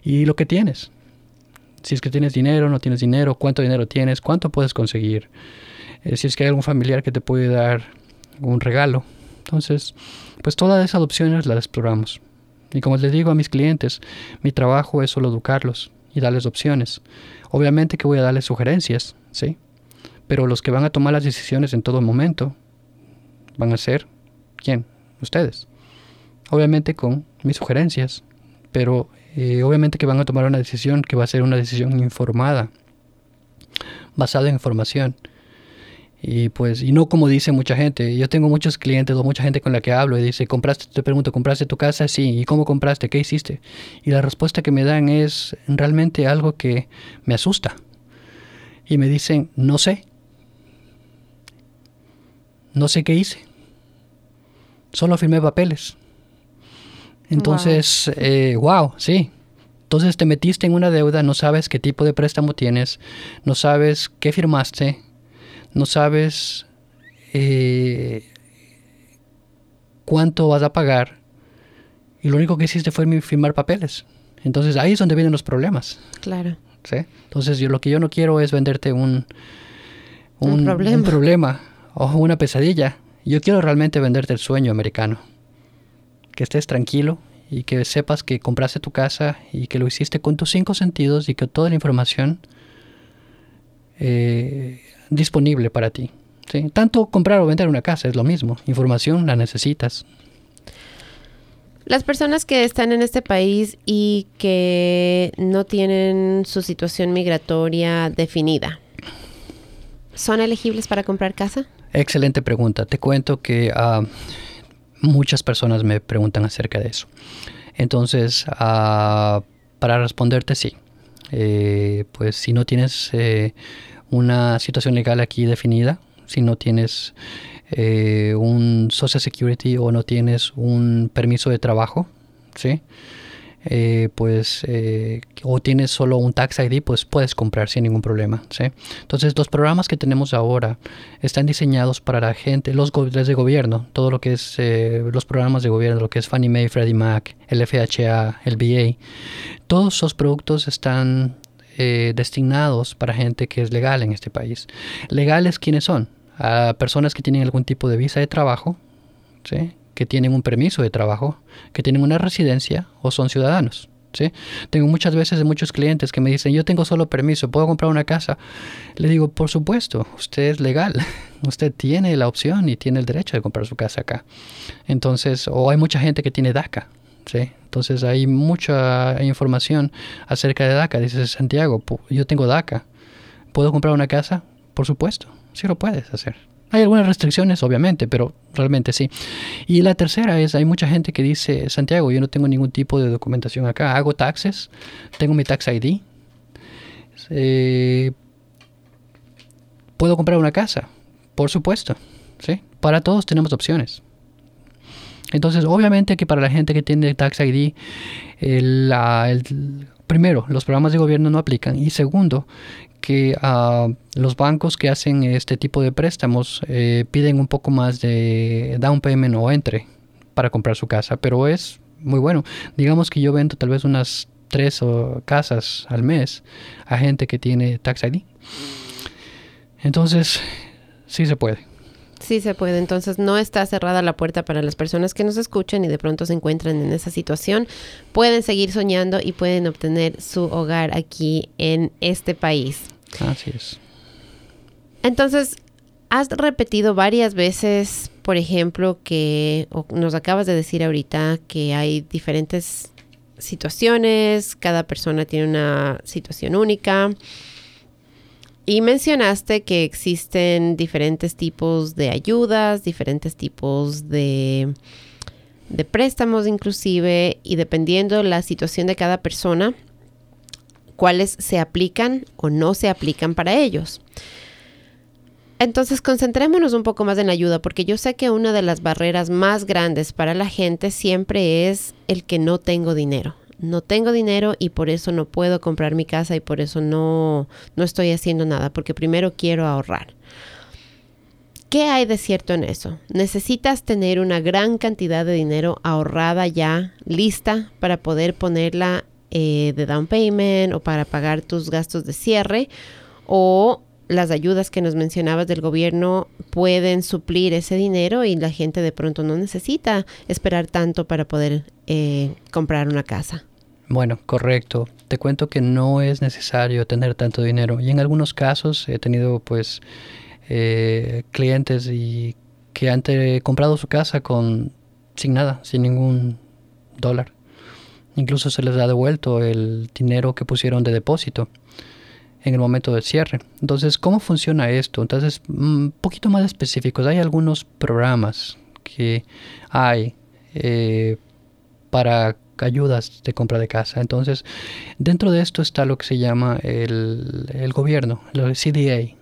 y lo que tienes. Si es que tienes dinero, no tienes dinero, cuánto dinero tienes, cuánto puedes conseguir. Eh, si es que hay algún familiar que te puede dar un regalo. Entonces, pues todas esas opciones las exploramos. Y como les digo a mis clientes, mi trabajo es solo educarlos y darles opciones. Obviamente que voy a darles sugerencias, ¿sí? Pero los que van a tomar las decisiones en todo momento van a ser, ¿quién? Ustedes. Obviamente con mis sugerencias, pero eh, obviamente que van a tomar una decisión que va a ser una decisión informada, basada en información. Y pues, y no como dice mucha gente. Yo tengo muchos clientes o mucha gente con la que hablo y dice, ¿compraste? Te pregunto, ¿compraste tu casa? Sí. ¿Y cómo compraste? ¿Qué hiciste? Y la respuesta que me dan es realmente algo que me asusta. Y me dicen, no sé. No sé qué hice. Solo firmé papeles. Entonces, wow, eh, sí. Entonces te metiste en una deuda, no sabes qué tipo de préstamo tienes, no sabes qué firmaste, no sabes eh, cuánto vas a pagar y lo único que hiciste fue firmar papeles. Entonces ahí es donde vienen los problemas. Claro. ¿sí? Entonces yo lo que yo no quiero es venderte un, un, problema. un problema o una pesadilla. Yo quiero realmente venderte el sueño americano. Que estés tranquilo y que sepas que compraste tu casa y que lo hiciste con tus cinco sentidos y que toda la información eh, disponible para ti. ¿sí? Tanto comprar o vender una casa es lo mismo. Información la necesitas. Las personas que están en este país y que no tienen su situación migratoria definida, ¿son elegibles para comprar casa? Excelente pregunta. Te cuento que uh, muchas personas me preguntan acerca de eso. Entonces, uh, para responderte, sí. Eh, pues si no tienes eh, una situación legal aquí definida, si no tienes eh, un Social Security o no tienes un permiso de trabajo, ¿sí? Eh, pues eh, o tienes solo un tax ID pues puedes comprar sin ningún problema ¿sí? entonces los programas que tenemos ahora están diseñados para la gente los de gobierno todo lo que es los programas de gobierno lo que es Fannie Mae Freddie Mac el FHA el VA todos esos productos están eh, destinados para gente que es legal en este país. ¿Legales quiénes son? A personas que tienen algún tipo de visa de trabajo, que tienen un permiso de trabajo, que tienen una residencia o son ciudadanos. Tengo muchas veces muchos clientes que me dicen, yo tengo solo permiso, ¿puedo comprar una casa? Le digo, por supuesto, usted es legal, usted tiene la opción y tiene el derecho de comprar su casa acá. Entonces, o hay mucha gente que tiene DACA, ¿sí? Entonces hay mucha información acerca de DACA. Dice Santiago, yo tengo DACA, ¿puedo comprar una casa? Por supuesto, sí lo puedes hacer. Hay algunas restricciones, obviamente, pero realmente sí. Y la tercera es, hay mucha gente que dice, Santiago, yo no tengo ningún tipo de documentación acá, hago taxes, tengo mi tax ID, eh, puedo comprar una casa, por supuesto, ¿sí? Para todos tenemos opciones. Entonces, obviamente que para la gente que tiene Tax ID, el, primero, los programas de gobierno no aplican. Y segundo, que uh, los bancos que hacen este tipo de préstamos eh, piden un poco más de down payment o entre para comprar su casa, pero es muy bueno. Digamos que yo vendo tal vez unas tres o casas al mes a gente que tiene Tax ID. Entonces, sí se puede. Sí se puede, entonces no está cerrada la puerta para las personas que nos escuchan y de pronto se encuentran en esa situación. Pueden seguir soñando y pueden obtener su hogar aquí en este país. Así es. Entonces, has repetido varias veces, por ejemplo, que nos acabas de decir ahorita que hay diferentes situaciones, cada persona tiene una situación única. Y mencionaste que existen diferentes tipos de ayudas, diferentes tipos de, de préstamos inclusive, y dependiendo la situación de cada persona, cuáles se aplican o no se aplican para ellos. Entonces, concentrémonos un poco más en la ayuda, porque yo sé que una de las barreras más grandes para la gente siempre es el que no tengo dinero no tengo dinero y por eso no puedo comprar mi casa y por eso no, no estoy haciendo nada, porque primero quiero ahorrar. ¿Qué hay de cierto en eso? Necesitas tener una gran cantidad de dinero ahorrada ya, lista para poder ponerla eh, de down payment o para pagar tus gastos de cierre o las ayudas que nos mencionabas del gobierno pueden suplir ese dinero y la gente de pronto no necesita esperar tanto para poder eh, comprar una casa. Bueno, correcto. Te cuento que no es necesario tener tanto dinero y en algunos casos he tenido pues eh, clientes y que han comprado su casa con sin nada, sin ningún dólar. Incluso se les ha devuelto el dinero que pusieron de depósito en el momento del cierre. Entonces, ¿cómo funciona esto? Entonces, un poquito más específicos. Hay algunos programas que hay eh, para ayudas de compra de casa. Entonces, dentro de esto está lo que se llama el, el gobierno, el CDA.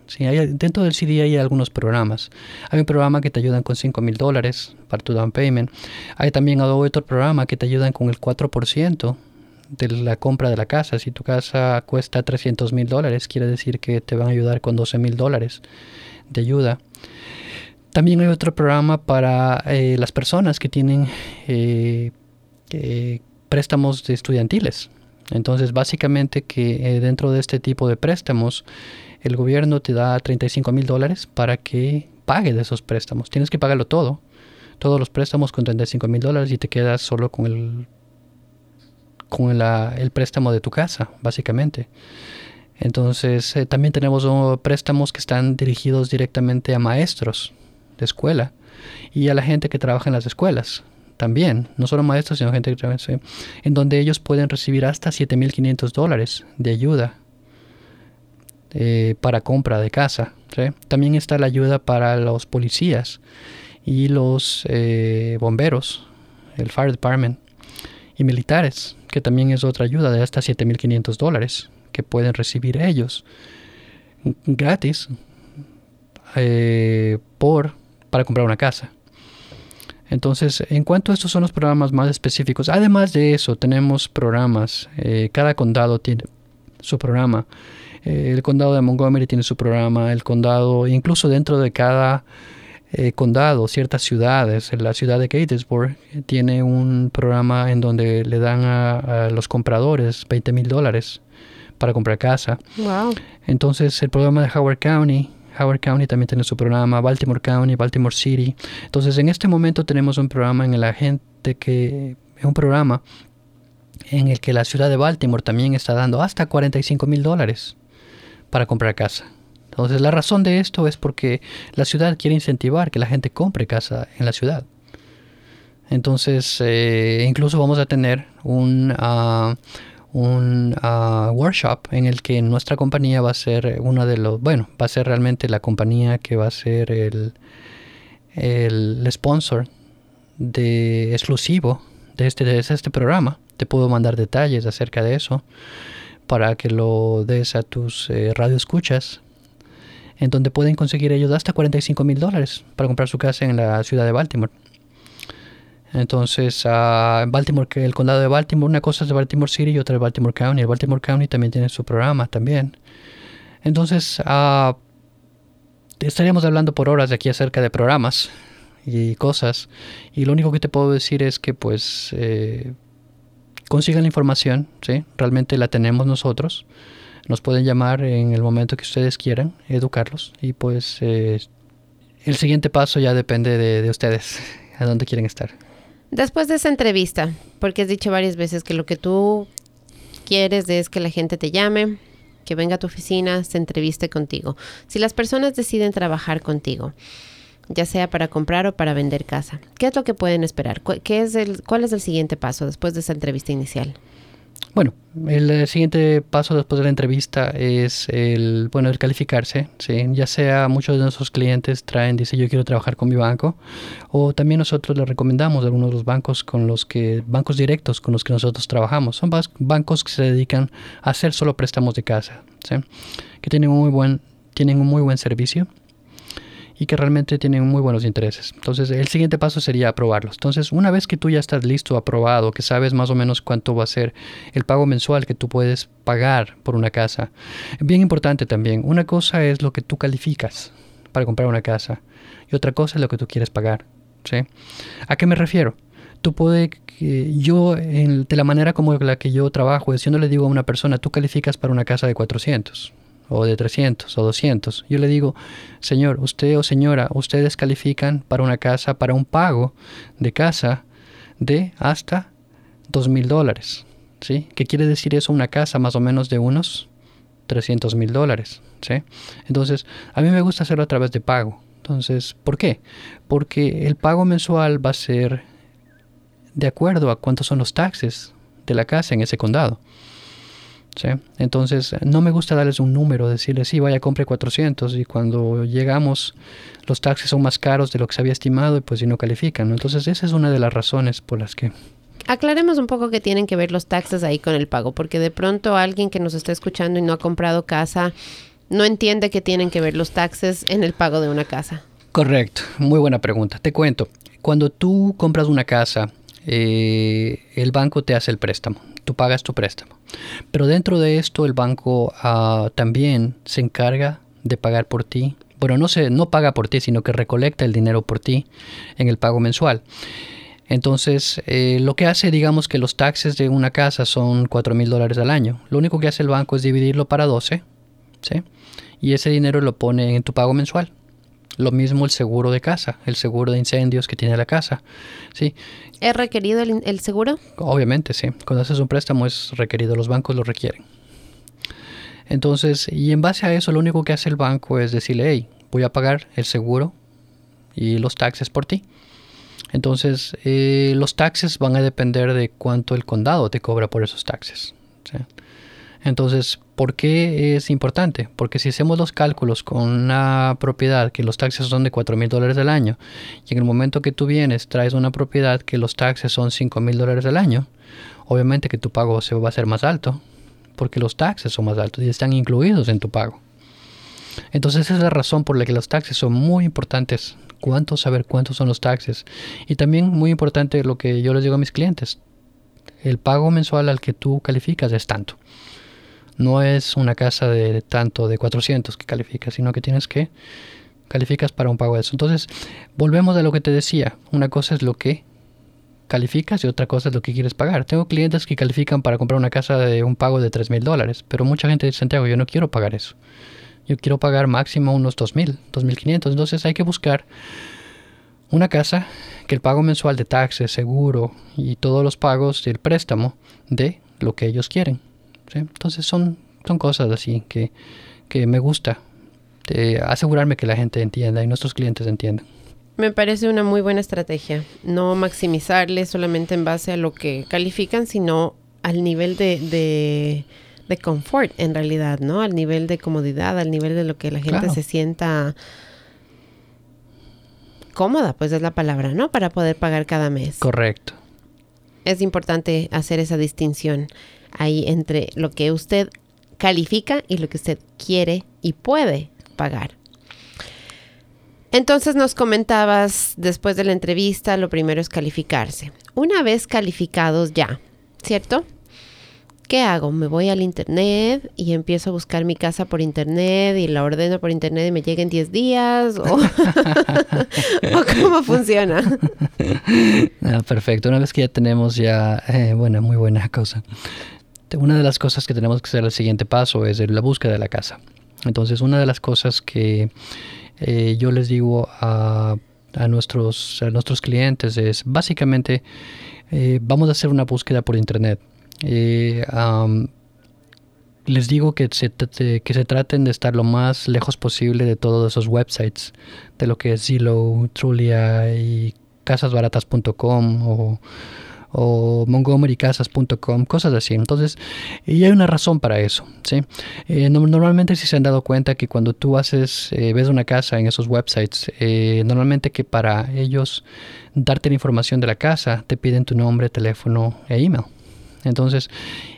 dentro del CDA hay algunos programas. Hay un programa que te ayudan con 5 mil dólares para tu down payment. Hay también otro programa que te ayudan con el 4% de la compra de la casa. Si tu casa cuesta 300 mil dólares, quiere decir que te van a ayudar con 12 mil dólares de ayuda. También hay otro programa para eh, las personas que tienen eh, préstamos estudiantiles. Entonces, básicamente que eh, dentro de este tipo de préstamos, el gobierno te da 35 mil dólares para que pague de esos préstamos. Tienes que pagarlo todo, todos los préstamos con 35 mil dólares y te quedas solo con el con el préstamo de tu casa, básicamente. Entonces, eh, también tenemos oh, préstamos que están dirigidos directamente a maestros de escuela y a la gente que trabaja en las escuelas también, no solo maestros, sino gente que trabaja en donde ellos pueden recibir hasta 7.500 dólares de ayuda eh, para compra de casa. También está la ayuda para los policías y los eh, bomberos, el Fire Department y militares que también es otra ayuda de hasta 7.500 dólares que pueden recibir ellos gratis eh, por, para comprar una casa. Entonces, en cuanto a estos son los programas más específicos, además de eso, tenemos programas, eh, cada condado tiene su programa. Eh, el condado de Montgomery tiene su programa, el condado, incluso dentro de cada eh, condado, ciertas ciudades. La ciudad de Gatesburg tiene un programa en donde le dan a, los compradores 20 mil dólares para comprar casa. Wow. Entonces el programa de Howard County, Howard County también tiene su programa, Baltimore County, Baltimore City. Entonces en este momento tenemos un programa en el la gente que es un programa en el que la ciudad de Baltimore también está dando hasta 45 mil dólares para comprar casa. Entonces la razón de esto es porque la ciudad quiere incentivar que la gente compre casa en la ciudad. Entonces eh, incluso vamos a tener un, ah, un ah, workshop en el que nuestra compañía va a ser una de los, bueno, va a ser realmente la compañía que va a ser el, el sponsor de exclusivo de este, de este programa. Te puedo mandar detalles acerca de eso para que lo des a tus eh, radioescuchas, en donde pueden conseguir ellos hasta 45 mil dólares para comprar su casa en la ciudad de Baltimore. Entonces, uh, Baltimore, el condado de Baltimore, una cosa es de Baltimore City y otra de Baltimore County. El Baltimore County también tiene su programa también. Entonces, uh, estaríamos hablando por horas de aquí acerca de programas y cosas. Y lo único que te puedo decir es que pues eh, consigan la información, ¿sí? Realmente la tenemos nosotros. Nos pueden llamar en el momento que ustedes quieran, educarlos. Y pues eh, el siguiente paso ya depende de, de ustedes, a dónde quieren estar. Después de esa entrevista, porque has dicho varias veces que lo que tú quieres es que la gente te llame, que venga a tu oficina, se entreviste contigo. Si las personas deciden trabajar contigo, ya sea para comprar o para vender casa. ¿Qué es lo que pueden esperar? ¿Qué es el, ¿Cuál es el siguiente paso después de esa entrevista inicial? Bueno, el eh, siguiente paso después de la entrevista es el, bueno, el calificarse, ¿sí? ya sea muchos de nuestros clientes traen, dice yo quiero trabajar con mi banco, o también nosotros les recomendamos algunos de los bancos con los que, bancos directos con los que nosotros trabajamos, son bancos que se dedican a hacer solo préstamos de casa, ¿sí? que tienen un muy buen, tienen un muy buen servicio, y que realmente tienen muy buenos intereses. Entonces, el siguiente paso sería aprobarlos. Entonces, una vez que tú ya estás listo, aprobado, que sabes más o menos cuánto va a ser el pago mensual que tú puedes pagar por una casa. Bien importante también, una cosa es lo que tú calificas para comprar una casa y otra cosa es lo que tú quieres pagar. ¿sí? ¿A qué me refiero? Tú puedes, yo, de la manera como la que yo trabajo, es no le digo a una persona, tú calificas para una casa de 400 o de 300 o 200. Yo le digo, señor, usted o señora, ustedes califican para una casa, para un pago de casa de hasta dos mil dólares. ¿sí? ¿Qué quiere decir eso? Una casa más o menos de unos 300 mil dólares. ¿sí? Entonces, a mí me gusta hacerlo a través de pago. Entonces, ¿por qué? Porque el pago mensual va a ser de acuerdo a cuántos son los taxes de la casa en ese condado. Entonces, no me gusta darles un número, decirles, sí, vaya, compre 400 y cuando llegamos los taxes son más caros de lo que se había estimado y pues si no califican. Entonces, esa es una de las razones por las que... Aclaremos un poco qué tienen que ver los taxes ahí con el pago, porque de pronto alguien que nos está escuchando y no ha comprado casa no entiende que tienen que ver los taxes en el pago de una casa. Correcto, muy buena pregunta. Te cuento, cuando tú compras una casa, eh, el banco te hace el préstamo tú pagas tu préstamo. Pero dentro de esto el banco ah, también se encarga de pagar por ti. Bueno, no, se, no paga por ti, sino que recolecta el dinero por ti en el pago mensual. Entonces, eh, lo que hace, digamos que los taxes de una casa son 4 mil dólares al año. Lo único que hace el banco es dividirlo para 12, ¿sí? Y ese dinero lo pone en tu pago mensual. Lo mismo el seguro de casa, el seguro de incendios que tiene la casa. ¿sí? ¿Es requerido el, seguro? Obviamente, sí. Cuando haces un préstamo es requerido, los bancos lo requieren. Entonces, y en base a eso, lo único que hace el banco es decirle, hey, voy a pagar el seguro y los taxes por ti. Entonces, eh, los taxes van a depender de cuánto el condado te cobra por esos taxes. ¿sí? Entonces, ¿por qué es importante? Porque si hacemos los cálculos con una propiedad que los taxes son de 4 mil dólares al año y en el momento que tú vienes traes una propiedad que los taxes son 5 mil dólares al año, obviamente que tu pago se va a ser más alto porque los taxes son más altos y están incluidos en tu pago. Entonces esa es la razón por la que los taxes son muy importantes. Cuánto saber cuántos son los taxes. Y también muy importante lo que yo les digo a mis clientes. El pago mensual al que tú calificas es tanto no es una casa de, tanto de 400 que calificas, sino que tienes que calificas para un pago de eso. Entonces, volvemos a lo que te decía. Una cosa es lo que calificas y otra cosa es lo que quieres pagar. Tengo clientes que califican para comprar una casa de un pago de 3 mil dólares, pero mucha gente dice, Santiago, yo no quiero pagar eso. Yo quiero pagar máximo unos 2 mil, 2.500. Entonces hay que buscar una casa que el pago mensual de taxes, seguro y todos los pagos del préstamo de lo que ellos quieren. Entonces son, son cosas así que, que me gusta de asegurarme que la gente entienda y nuestros clientes entiendan. Me parece una muy buena estrategia. No maximizarle solamente en base a lo que califican, sino al nivel de, de, confort en realidad, ¿no? Al nivel de comodidad, al nivel de lo que la gente se sienta cómoda, pues es la palabra, ¿no? Para poder pagar cada mes. Correcto. Es importante hacer esa distinción ahí entre lo que usted califica y lo que usted quiere y puede pagar. Entonces nos comentabas después de la entrevista, lo primero es calificarse. Una vez calificados ya, ¿cierto? ¿Qué hago? Me voy al internet y empiezo a buscar mi casa por internet y la ordeno por internet y me llega en 10 días o, cómo funciona. Ah, perfecto, una vez que ya tenemos ya, eh, bueno, muy buena cosa. Una de las cosas que tenemos que hacer el siguiente paso es la búsqueda de la casa. Entonces, una de las cosas que eh, yo les digo a, nuestros, a nuestros clientes es básicamente eh, vamos a hacer una búsqueda por internet. Eh, les digo que se, que se traten de estar lo más lejos posible de todos esos websites, de lo que es Zillow, Trulia y casasbaratas.com o o montgomerycasas.com, cosas así. Entonces, y hay una razón para eso. ¿sí? Eh, normalmente si se han dado cuenta que cuando tú haces, eh, ves una casa en esos websites, eh, normalmente que para ellos darte la información de la casa, te piden tu nombre, teléfono e email. Entonces,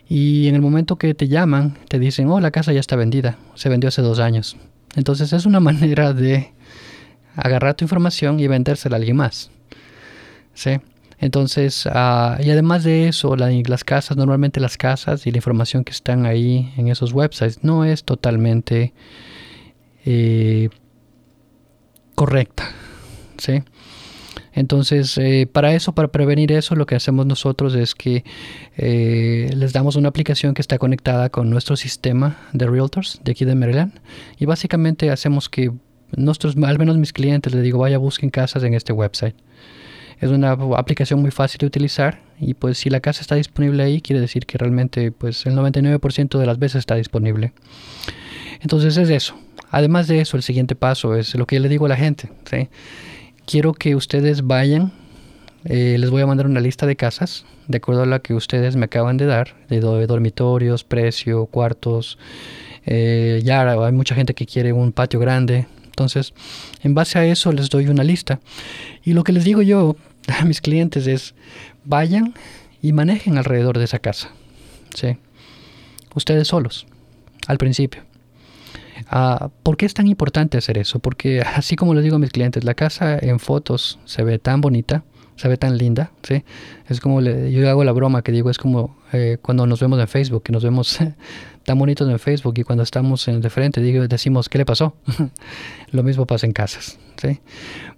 y en el momento que te llaman, te dicen, oh, la casa ya está vendida, se vendió hace dos años. Entonces es una manera de agarrar tu información y vendérsela a alguien más. ¿Sí? Entonces, ah, y además de eso, las casas, normalmente las casas y la información que están ahí en esos websites no es totalmente eh, correcta. ¿sí? Entonces, eh, para eso, para prevenir eso, lo que hacemos nosotros es que eh, les damos una aplicación que está conectada con nuestro sistema de realtors de aquí de Maryland. Y básicamente hacemos que nuestros, al menos mis clientes, les digo, vaya, busquen casas en este website. Es una aplicación muy fácil de utilizar y pues si la casa está disponible ahí quiere decir que realmente pues el 99% de las veces está disponible. Entonces es eso. Además de eso, el siguiente paso es lo que yo le digo a la gente. Quiero que ustedes vayan, eh, les voy a mandar una lista de casas, de acuerdo a la que ustedes me acaban de dar, de dormitorios, precio, cuartos. Eh, ya hay mucha gente que quiere un patio grande, entonces, en base a eso les doy una lista. Y lo que les digo yo a mis clientes es, vayan y manejen alrededor de esa casa. ¿sí? Ustedes solos, al principio. Ah, ¿Por qué es tan importante hacer eso? Porque así como les digo a mis clientes, la casa en fotos se ve tan bonita, se ve tan linda, ¿sí? Es como, yo hago la broma que digo, es como eh, cuando nos vemos en Facebook, que nos vemos tan bonitos en Facebook y cuando estamos en de frente decimos, ¿qué le pasó? Lo mismo pasa en casas, ¿sí?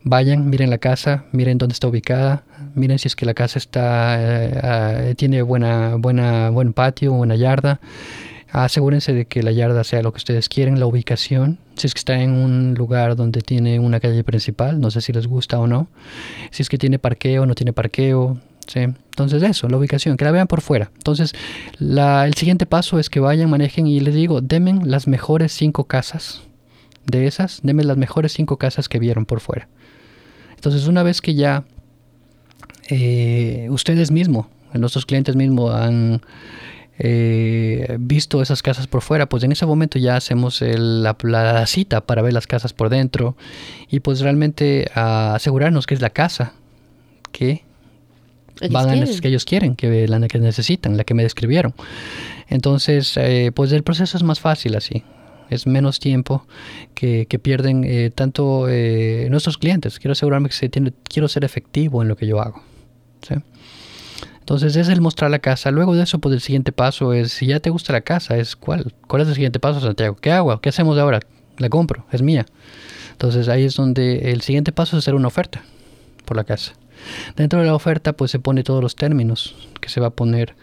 Vayan, miren la casa, miren dónde está ubicada, miren si es que la casa está, eh, ah, tiene buena, buena, buen patio, buena yarda, asegúrense de que la yarda sea lo que ustedes quieren, la ubicación, si es que está en un lugar donde tiene una calle principal, no sé si les gusta o no, si es que tiene parqueo no tiene parqueo, ¿sí? Entonces eso, la ubicación, que la vean por fuera. Entonces el siguiente paso es que vayan, manejen y les digo, denme las mejores cinco casas de esas, denme las mejores cinco casas que vieron por fuera. Entonces una vez que ya eh, ustedes mismos, nuestros clientes mismos han eh, visto esas casas por fuera, pues en ese momento ya hacemos la, cita para ver las casas por dentro y pues realmente asegurarnos que es la casa que ellos que ellos quieren, que la que necesitan, la que me describieron. Entonces, eh, pues el proceso es más fácil así. Es menos tiempo que, pierden eh, tanto nuestros clientes. Quiero asegurarme que se tiene, quiero ser efectivo en lo que yo hago. ¿sí? Entonces es el mostrar la casa. Luego de eso, pues el siguiente paso es, si ya te gusta la casa, es cuál. ¿Cuál es el siguiente paso, Santiago? ¿Qué hago? ¿Qué hacemos ahora? La compro, es mía. Entonces ahí es donde el siguiente paso es hacer una oferta por la casa. Dentro de la oferta pues se pone todos los términos que se va a poner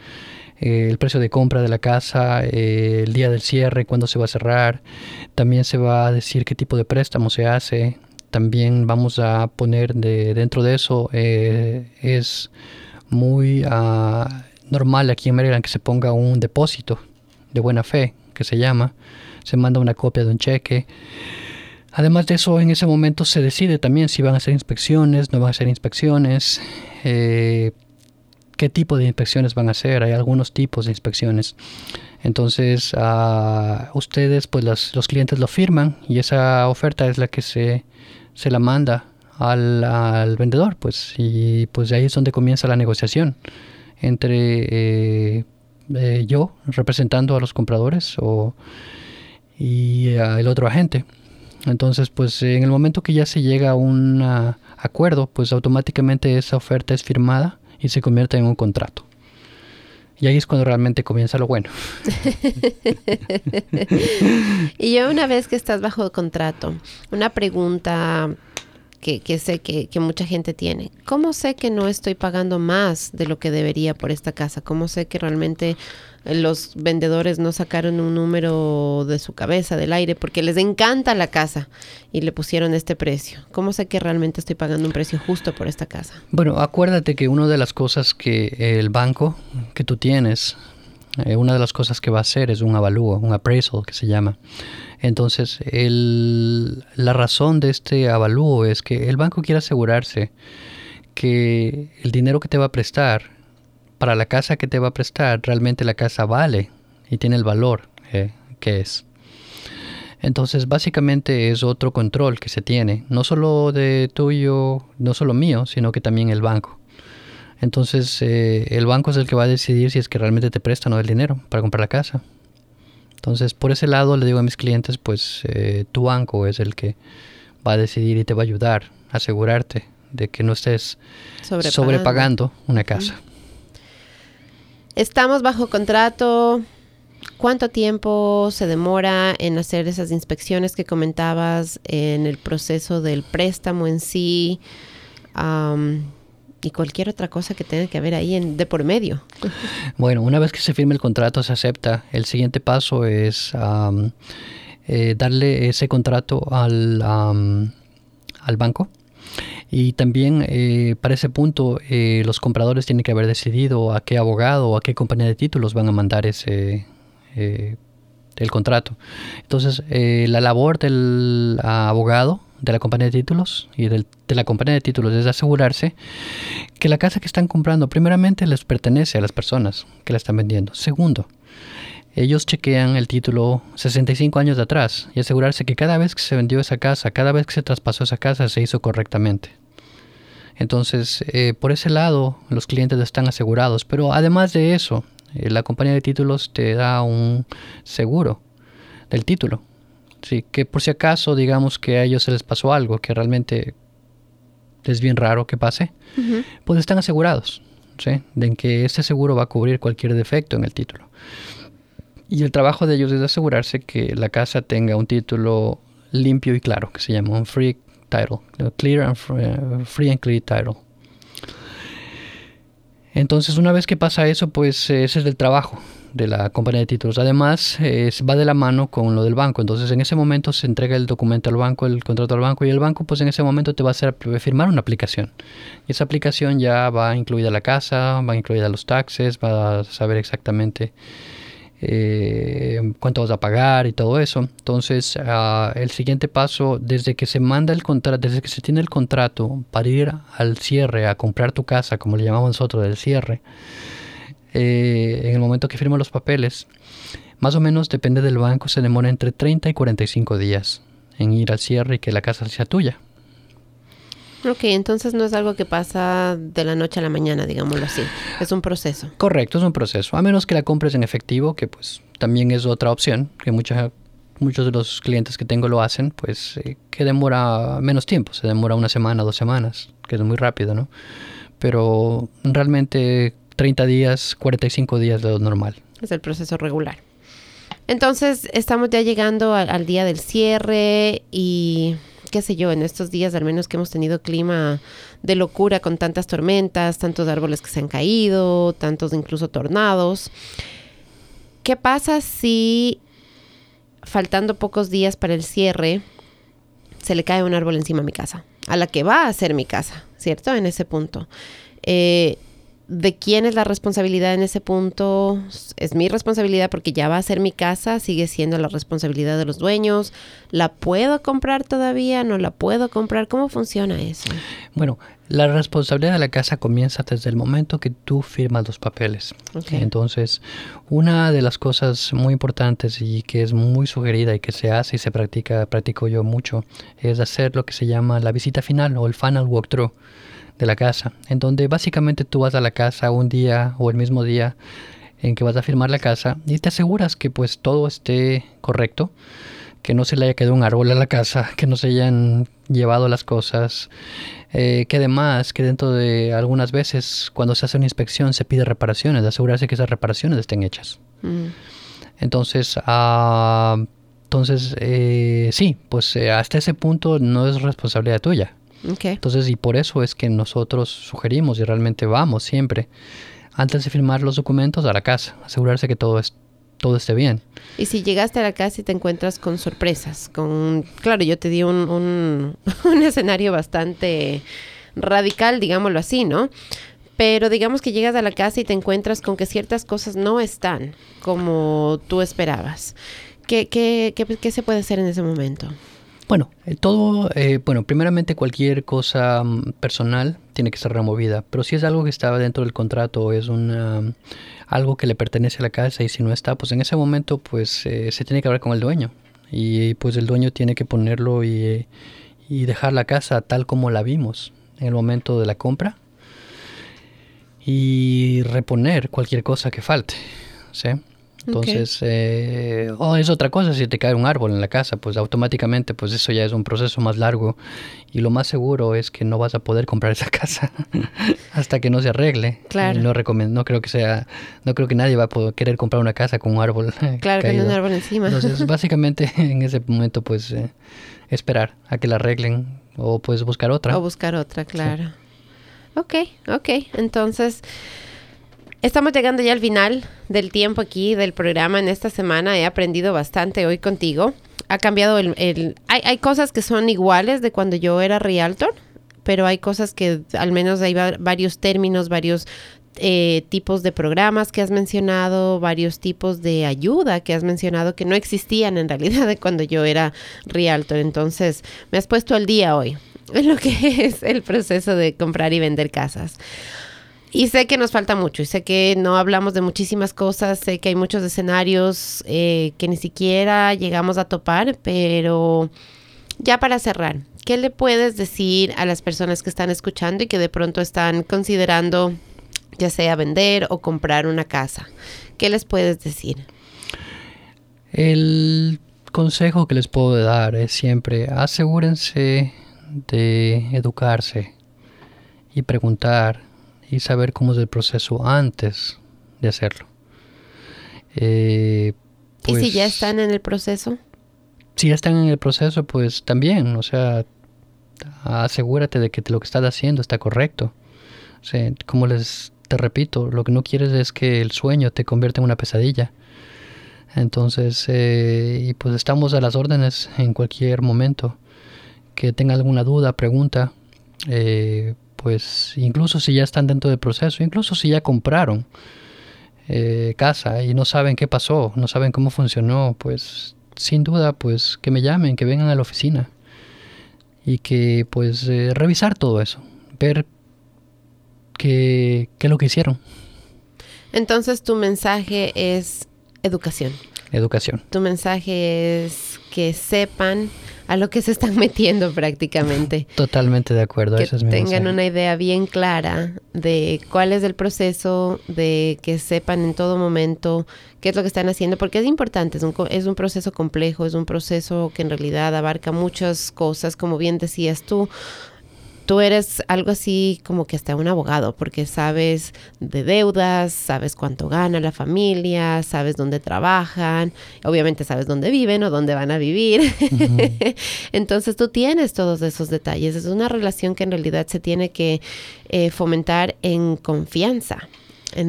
eh, el precio de compra de la casa, eh, el día del cierre, cuándo se va a cerrar. También se va a decir qué tipo de préstamo se hace. También vamos a poner de, dentro de eso, eh, es muy ah, normal aquí en Maryland que se ponga un depósito de buena fe, que se llama. Se manda una copia de un cheque. Además de eso, en ese momento se decide también si van a hacer inspecciones, no van a hacer inspecciones qué tipo de inspecciones van a hacer. Hay algunos tipos de inspecciones. Entonces, ustedes, pues los clientes lo firman y esa oferta es la que se, se la manda al, vendedor, pues, y pues ahí es donde comienza la negociación entre eh, eh, yo representando a los compradores o, y el otro agente. Entonces, pues en el momento que ya se llega a un acuerdo, pues automáticamente esa oferta es firmada y se convierte en un contrato. Y ahí es cuando realmente comienza lo bueno. y yo una vez que estás bajo contrato, una pregunta que, que sé que, que, mucha gente tiene. ¿Cómo sé que no estoy pagando más de lo que debería por esta casa? ¿Cómo sé que realmente los vendedores no sacaron un número de su cabeza, del aire, porque les encanta la casa y le pusieron este precio. ¿Cómo sé que realmente estoy pagando un precio justo por esta casa? Bueno, acuérdate que una de las cosas que el banco que tú tienes, eh, una de las cosas que va a hacer es un avalúo, un appraisal que se llama. Entonces, el, la razón de este avalúo es que el banco quiere asegurarse que el dinero que te va a prestar para la casa que te va a prestar, realmente la casa vale y tiene el valor eh, que es. Entonces, básicamente es otro control que se tiene, no solo de tuyo, no solo mío, sino que también el banco. Entonces, eh, el banco es el que va a decidir si es que realmente te presta o no el dinero para comprar la casa. Entonces, por ese lado, le digo a mis clientes, pues eh, tu banco es el que va a decidir y te va a ayudar a asegurarte de que no estés sobrepagando, una casa. Estamos bajo contrato. ¿Cuánto tiempo se demora en hacer esas inspecciones que comentabas en el proceso del préstamo en sí? y cualquier otra cosa que tenga que ver ahí en, de por medio. Bueno, una vez que se firme el contrato, se acepta. El siguiente paso es eh, darle ese contrato al, al banco y también eh, para ese punto eh, los compradores tienen que haber decidido a qué abogado o a qué compañía de títulos van a mandar ese eh, el contrato. Entonces la labor del abogado de la compañía de títulos y de la compañía de títulos es asegurarse que la casa que están comprando primeramente les pertenece a las personas que la están vendiendo. Segundo, ellos chequean el título 65 años de atrás y asegurarse que cada vez que se vendió esa casa, cada vez que se traspasó esa casa, se hizo correctamente. Entonces, eh, por ese lado, los clientes están asegurados. Pero además de eso, eh, la compañía de títulos te da un seguro del título. Sí, que por si acaso, digamos que a ellos se les pasó algo que realmente es bien raro que pase, pues están asegurados. ¿sí? De que ese seguro va a cubrir cualquier defecto en el título. Y el trabajo de ellos es asegurarse que la casa tenga un título limpio y claro, que se llama un free title, clear and eh, free, and clear title. Entonces, una vez que pasa eso, pues ese es el trabajo de la compañía de títulos. Además, va de la mano con lo del banco. Entonces, en ese momento se entrega el documento al banco, el contrato al banco, y el banco, pues en ese momento te va a hacer firmar una aplicación. Y esa aplicación ya va incluida la casa, va incluida los taxes, va a saber exactamente eh, cuánto vas a pagar y todo eso. Entonces, ah, el siguiente paso, desde que se manda el contrato, desde que se tiene el contrato para ir al cierre, a comprar tu casa, como le llamamos nosotros, del cierre, eh, en el momento que firma los papeles, más o menos depende del banco, se demora entre 30 y 45 días en ir al cierre y que la casa sea tuya. Ok, entonces no es algo que pasa de la noche a la mañana, digámoslo así. Es un proceso. Correcto, es un proceso. A menos que la compres en efectivo, que pues también es otra opción, que muchos de los clientes que tengo lo hacen, pues eh, que demora menos tiempo, se demora una semana, dos semanas, que es muy rápido, ¿no? Pero realmente 30 días, 45 días de lo normal. Es el proceso regular. Entonces estamos ya llegando al día del cierre y qué sé yo, en estos días al menos que hemos tenido clima de locura con tantas tormentas, tantos árboles que se han caído, tantos incluso tornados. ¿Qué pasa si faltando pocos días para el cierre se le cae un árbol encima a mi casa? A la que va a ser mi casa, ¿cierto? En ese punto. Eh, de quién es la responsabilidad en ese punto. Es mi responsabilidad porque ya va a ser mi casa, sigue siendo la responsabilidad de los dueños. ¿La puedo comprar todavía? ¿No la puedo comprar? ¿Cómo funciona eso? Bueno, la responsabilidad de la casa comienza desde el momento que tú firmas los papeles. Entonces, una de las cosas muy importantes y que es muy sugerida y que se hace y se practica, practico yo mucho, es hacer lo que se llama la visita final o el final walkthrough de la casa, en donde básicamente tú vas a la casa un día o el mismo día en que vas a firmar la casa y te aseguras que pues todo esté correcto, que no se le haya quedado un árbol a la casa, que no se hayan llevado las cosas, eh, que además que dentro de algunas veces cuando se hace una inspección se pide reparaciones, de asegurarse que esas reparaciones estén hechas. Mm. Entonces, ah, entonces eh, sí, pues eh, hasta ese punto no es responsabilidad tuya. Entonces, y por eso es que nosotros sugerimos y realmente vamos siempre, antes de firmar los documentos, a la casa, asegurarse que todo, es, todo esté bien. Y si llegaste a la casa y te encuentras con sorpresas, con, claro, yo te di un, un, un escenario bastante radical, digámoslo así, ¿no? Pero digamos que llegas a la casa y te encuentras con que ciertas cosas no están como tú esperabas. ¿Qué, qué, qué, qué se puede hacer en ese momento? Bueno, todo, eh, bueno, primeramente cualquier cosa mm, personal tiene que ser removida, pero si es algo que estaba dentro del contrato es una, algo que le pertenece a la casa y si no está, pues en ese momento pues eh, se tiene que hablar con el dueño y pues el dueño tiene que ponerlo y, y dejar la casa tal como la vimos en el momento de la compra y reponer cualquier cosa que falte, ¿sí? Entonces, eh, oh, es otra cosa si te cae un árbol en la casa, pues automáticamente, pues eso ya es un proceso más largo y lo más seguro es que no vas a poder comprar esa casa hasta que no se arregle. Claro. No recomiendo, no creo que sea, no creo que nadie va a poder querer comprar una casa con un árbol. Claro, que un árbol encima. Entonces, básicamente en ese momento, pues eh, esperar a que la arreglen o pues buscar otra. O buscar otra, claro. Ok, ok. Entonces, Estamos llegando ya al final del tiempo aquí del programa en esta semana. He aprendido bastante hoy contigo. Ha cambiado el... hay, hay, cosas que son iguales de cuando yo era realtor, pero hay cosas que al menos hay varios términos, varios eh, tipos de programas que has mencionado, varios tipos de ayuda que has mencionado que no existían en realidad de cuando yo era realtor. Entonces, me has puesto al día hoy en lo que es el proceso de comprar y vender casas. Y sé que nos falta mucho, y sé que no hablamos de muchísimas cosas, sé que hay muchos escenarios eh, que ni siquiera llegamos a topar, pero ya para cerrar, ¿qué le puedes decir a las personas que están escuchando y que de pronto están considerando ya sea vender o comprar una casa? ¿Qué les puedes decir? El consejo que les puedo dar es siempre asegúrense de educarse y preguntar y saber cómo es el proceso antes de hacerlo. Eh, ¿Y si ya pues, están en el proceso? Si ya están en el proceso, pues también, o sea, asegúrate de que lo que estás haciendo está correcto. O sea, como les te repito, lo que no quieres es que el sueño te convierta en una pesadilla. Entonces, eh, y pues estamos a las órdenes en cualquier momento. Que tenga alguna duda, pregunta, eh, pues incluso si ya están dentro del proceso, incluso si ya compraron eh, casa y no saben qué pasó, no saben cómo funcionó, pues sin duda, pues que me llamen, que vengan a la oficina y que pues eh, revisar todo eso, ver qué, qué es lo que hicieron. Entonces tu mensaje es educación. Educación. Tu mensaje es que sepan a lo que se están metiendo prácticamente. Totalmente de acuerdo. Que tengan una idea bien clara de cuál es el proceso, de que sepan en todo momento qué es lo que están haciendo, porque es importante, es un, es un proceso complejo, es un proceso que en realidad abarca muchas cosas, como bien decías tú tú eres algo así como que hasta un abogado, porque sabes de deudas, sabes cuánto gana la familia, sabes dónde trabajan, obviamente sabes dónde viven o dónde van a vivir. Entonces tú tienes todos esos detalles. Es una relación que en realidad se tiene que eh, fomentar en confianza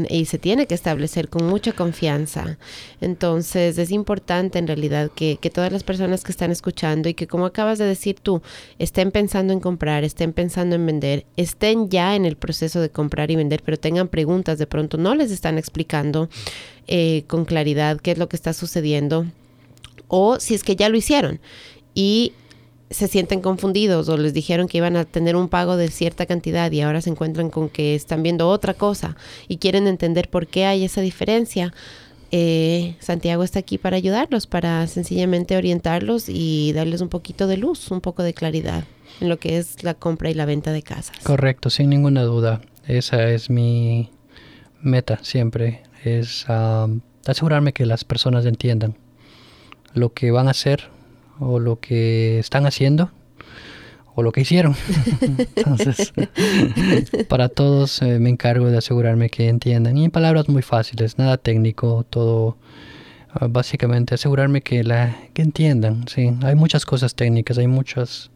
y se tiene que establecer con mucha confianza. Entonces es importante en realidad que, que, todas las personas que están escuchando y que como acabas de decir tú, estén pensando en comprar, estén pensando en vender, estén ya en el proceso de comprar y vender, pero tengan preguntas, de pronto no les están explicando eh, con claridad qué es lo que está sucediendo o si es que ya lo hicieron. Y se sienten confundidos o les dijeron que iban a tener un pago de cierta cantidad y ahora se encuentran con que están viendo otra cosa y quieren entender por qué hay esa diferencia, eh, Santiago está aquí para ayudarlos, para sencillamente orientarlos y darles un poquito de luz, un poco de claridad en lo que es la compra y la venta de casas. Correcto, sin ninguna duda. Esa es mi meta siempre, es asegurarme que las personas entiendan lo que van a hacer o lo que están haciendo o lo que hicieron. Entonces, para todos eh, me encargo de asegurarme que entiendan. Y en palabras muy fáciles, nada técnico, todo ah, básicamente asegurarme que la que entiendan. Sí, hay muchas cosas técnicas, hay muchas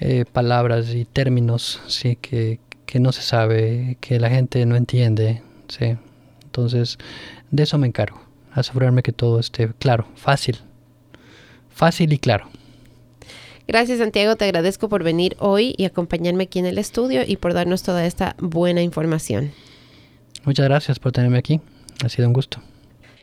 eh, palabras y términos, sí, que, que no se sabe, que la gente no entiende, sí. Entonces, de eso me encargo, asegurarme que todo esté claro, fácil, fácil y claro. Gracias Santiago, te agradezco por venir hoy y acompañarme aquí en el estudio y por darnos toda esta buena información. Muchas gracias por tenerme aquí, ha sido un gusto.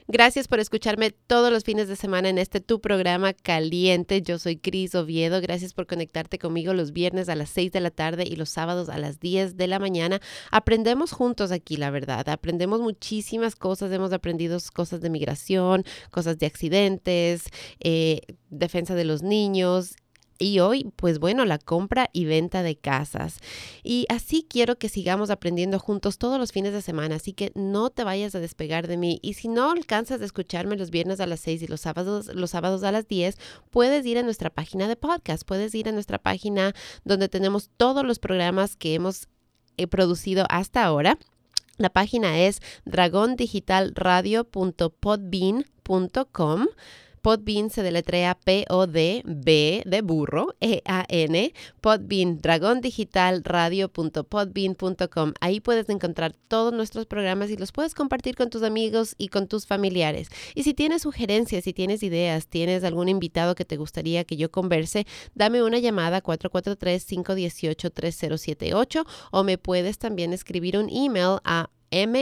Gracias por escucharme todos los fines de semana en este tu programa caliente. Yo soy Cris Oviedo. Gracias por conectarte conmigo los viernes a las 6 de la tarde y los sábados a las 10 de la mañana. Aprendemos juntos aquí, la verdad. Aprendemos muchísimas cosas. Hemos aprendido cosas de migración, cosas de accidentes, eh, defensa de los niños y hoy, pues bueno, la compra y venta de casas. Y así quiero que sigamos aprendiendo juntos todos los fines de semana, así que no te vayas a despegar de mí. Y si no alcanzas a escucharme los viernes a las 6 y los sábados, los sábados a las 10, puedes ir a nuestra página de podcast, puedes ir a nuestra página donde tenemos todos los programas que hemos eh, producido hasta ahora. La página es dragondigitalradio.podbean.com. Podbean se deletrea P-O-D-B de burro, E-A-N, Podbean, dragondigitalradio.podbean.com. Ahí puedes encontrar todos nuestros programas y los puedes compartir con tus amigos y con tus familiares. Y si tienes sugerencias, si tienes ideas, tienes algún invitado que te gustaría que yo converse, dame una llamada 443-518-3078 o me puedes también escribir un email a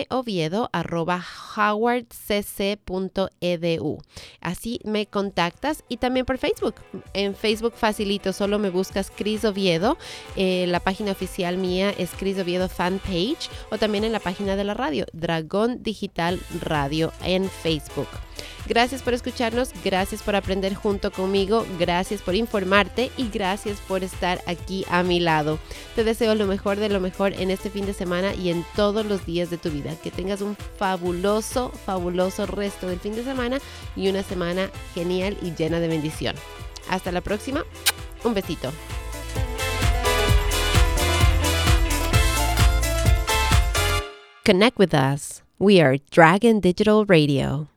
moviedo.howardcc.edu. Así me contactas y también por Facebook. En Facebook facilito, solo me buscas Cris Oviedo. Eh, la página oficial mía es Cris Oviedo Fan Page o también en la página de la radio, Dragón Digital Radio en Facebook. Gracias por escucharnos, gracias por aprender junto conmigo, gracias por informarte y gracias por estar aquí a mi lado. Te deseo lo mejor de lo mejor en este fin de semana y en todos los días de tu vida. Que tengas un fabuloso, fabuloso resto del fin de semana y una semana genial y llena de bendición. Hasta la próxima. Un besito. Connect with us. We are Dragon Digital Radio.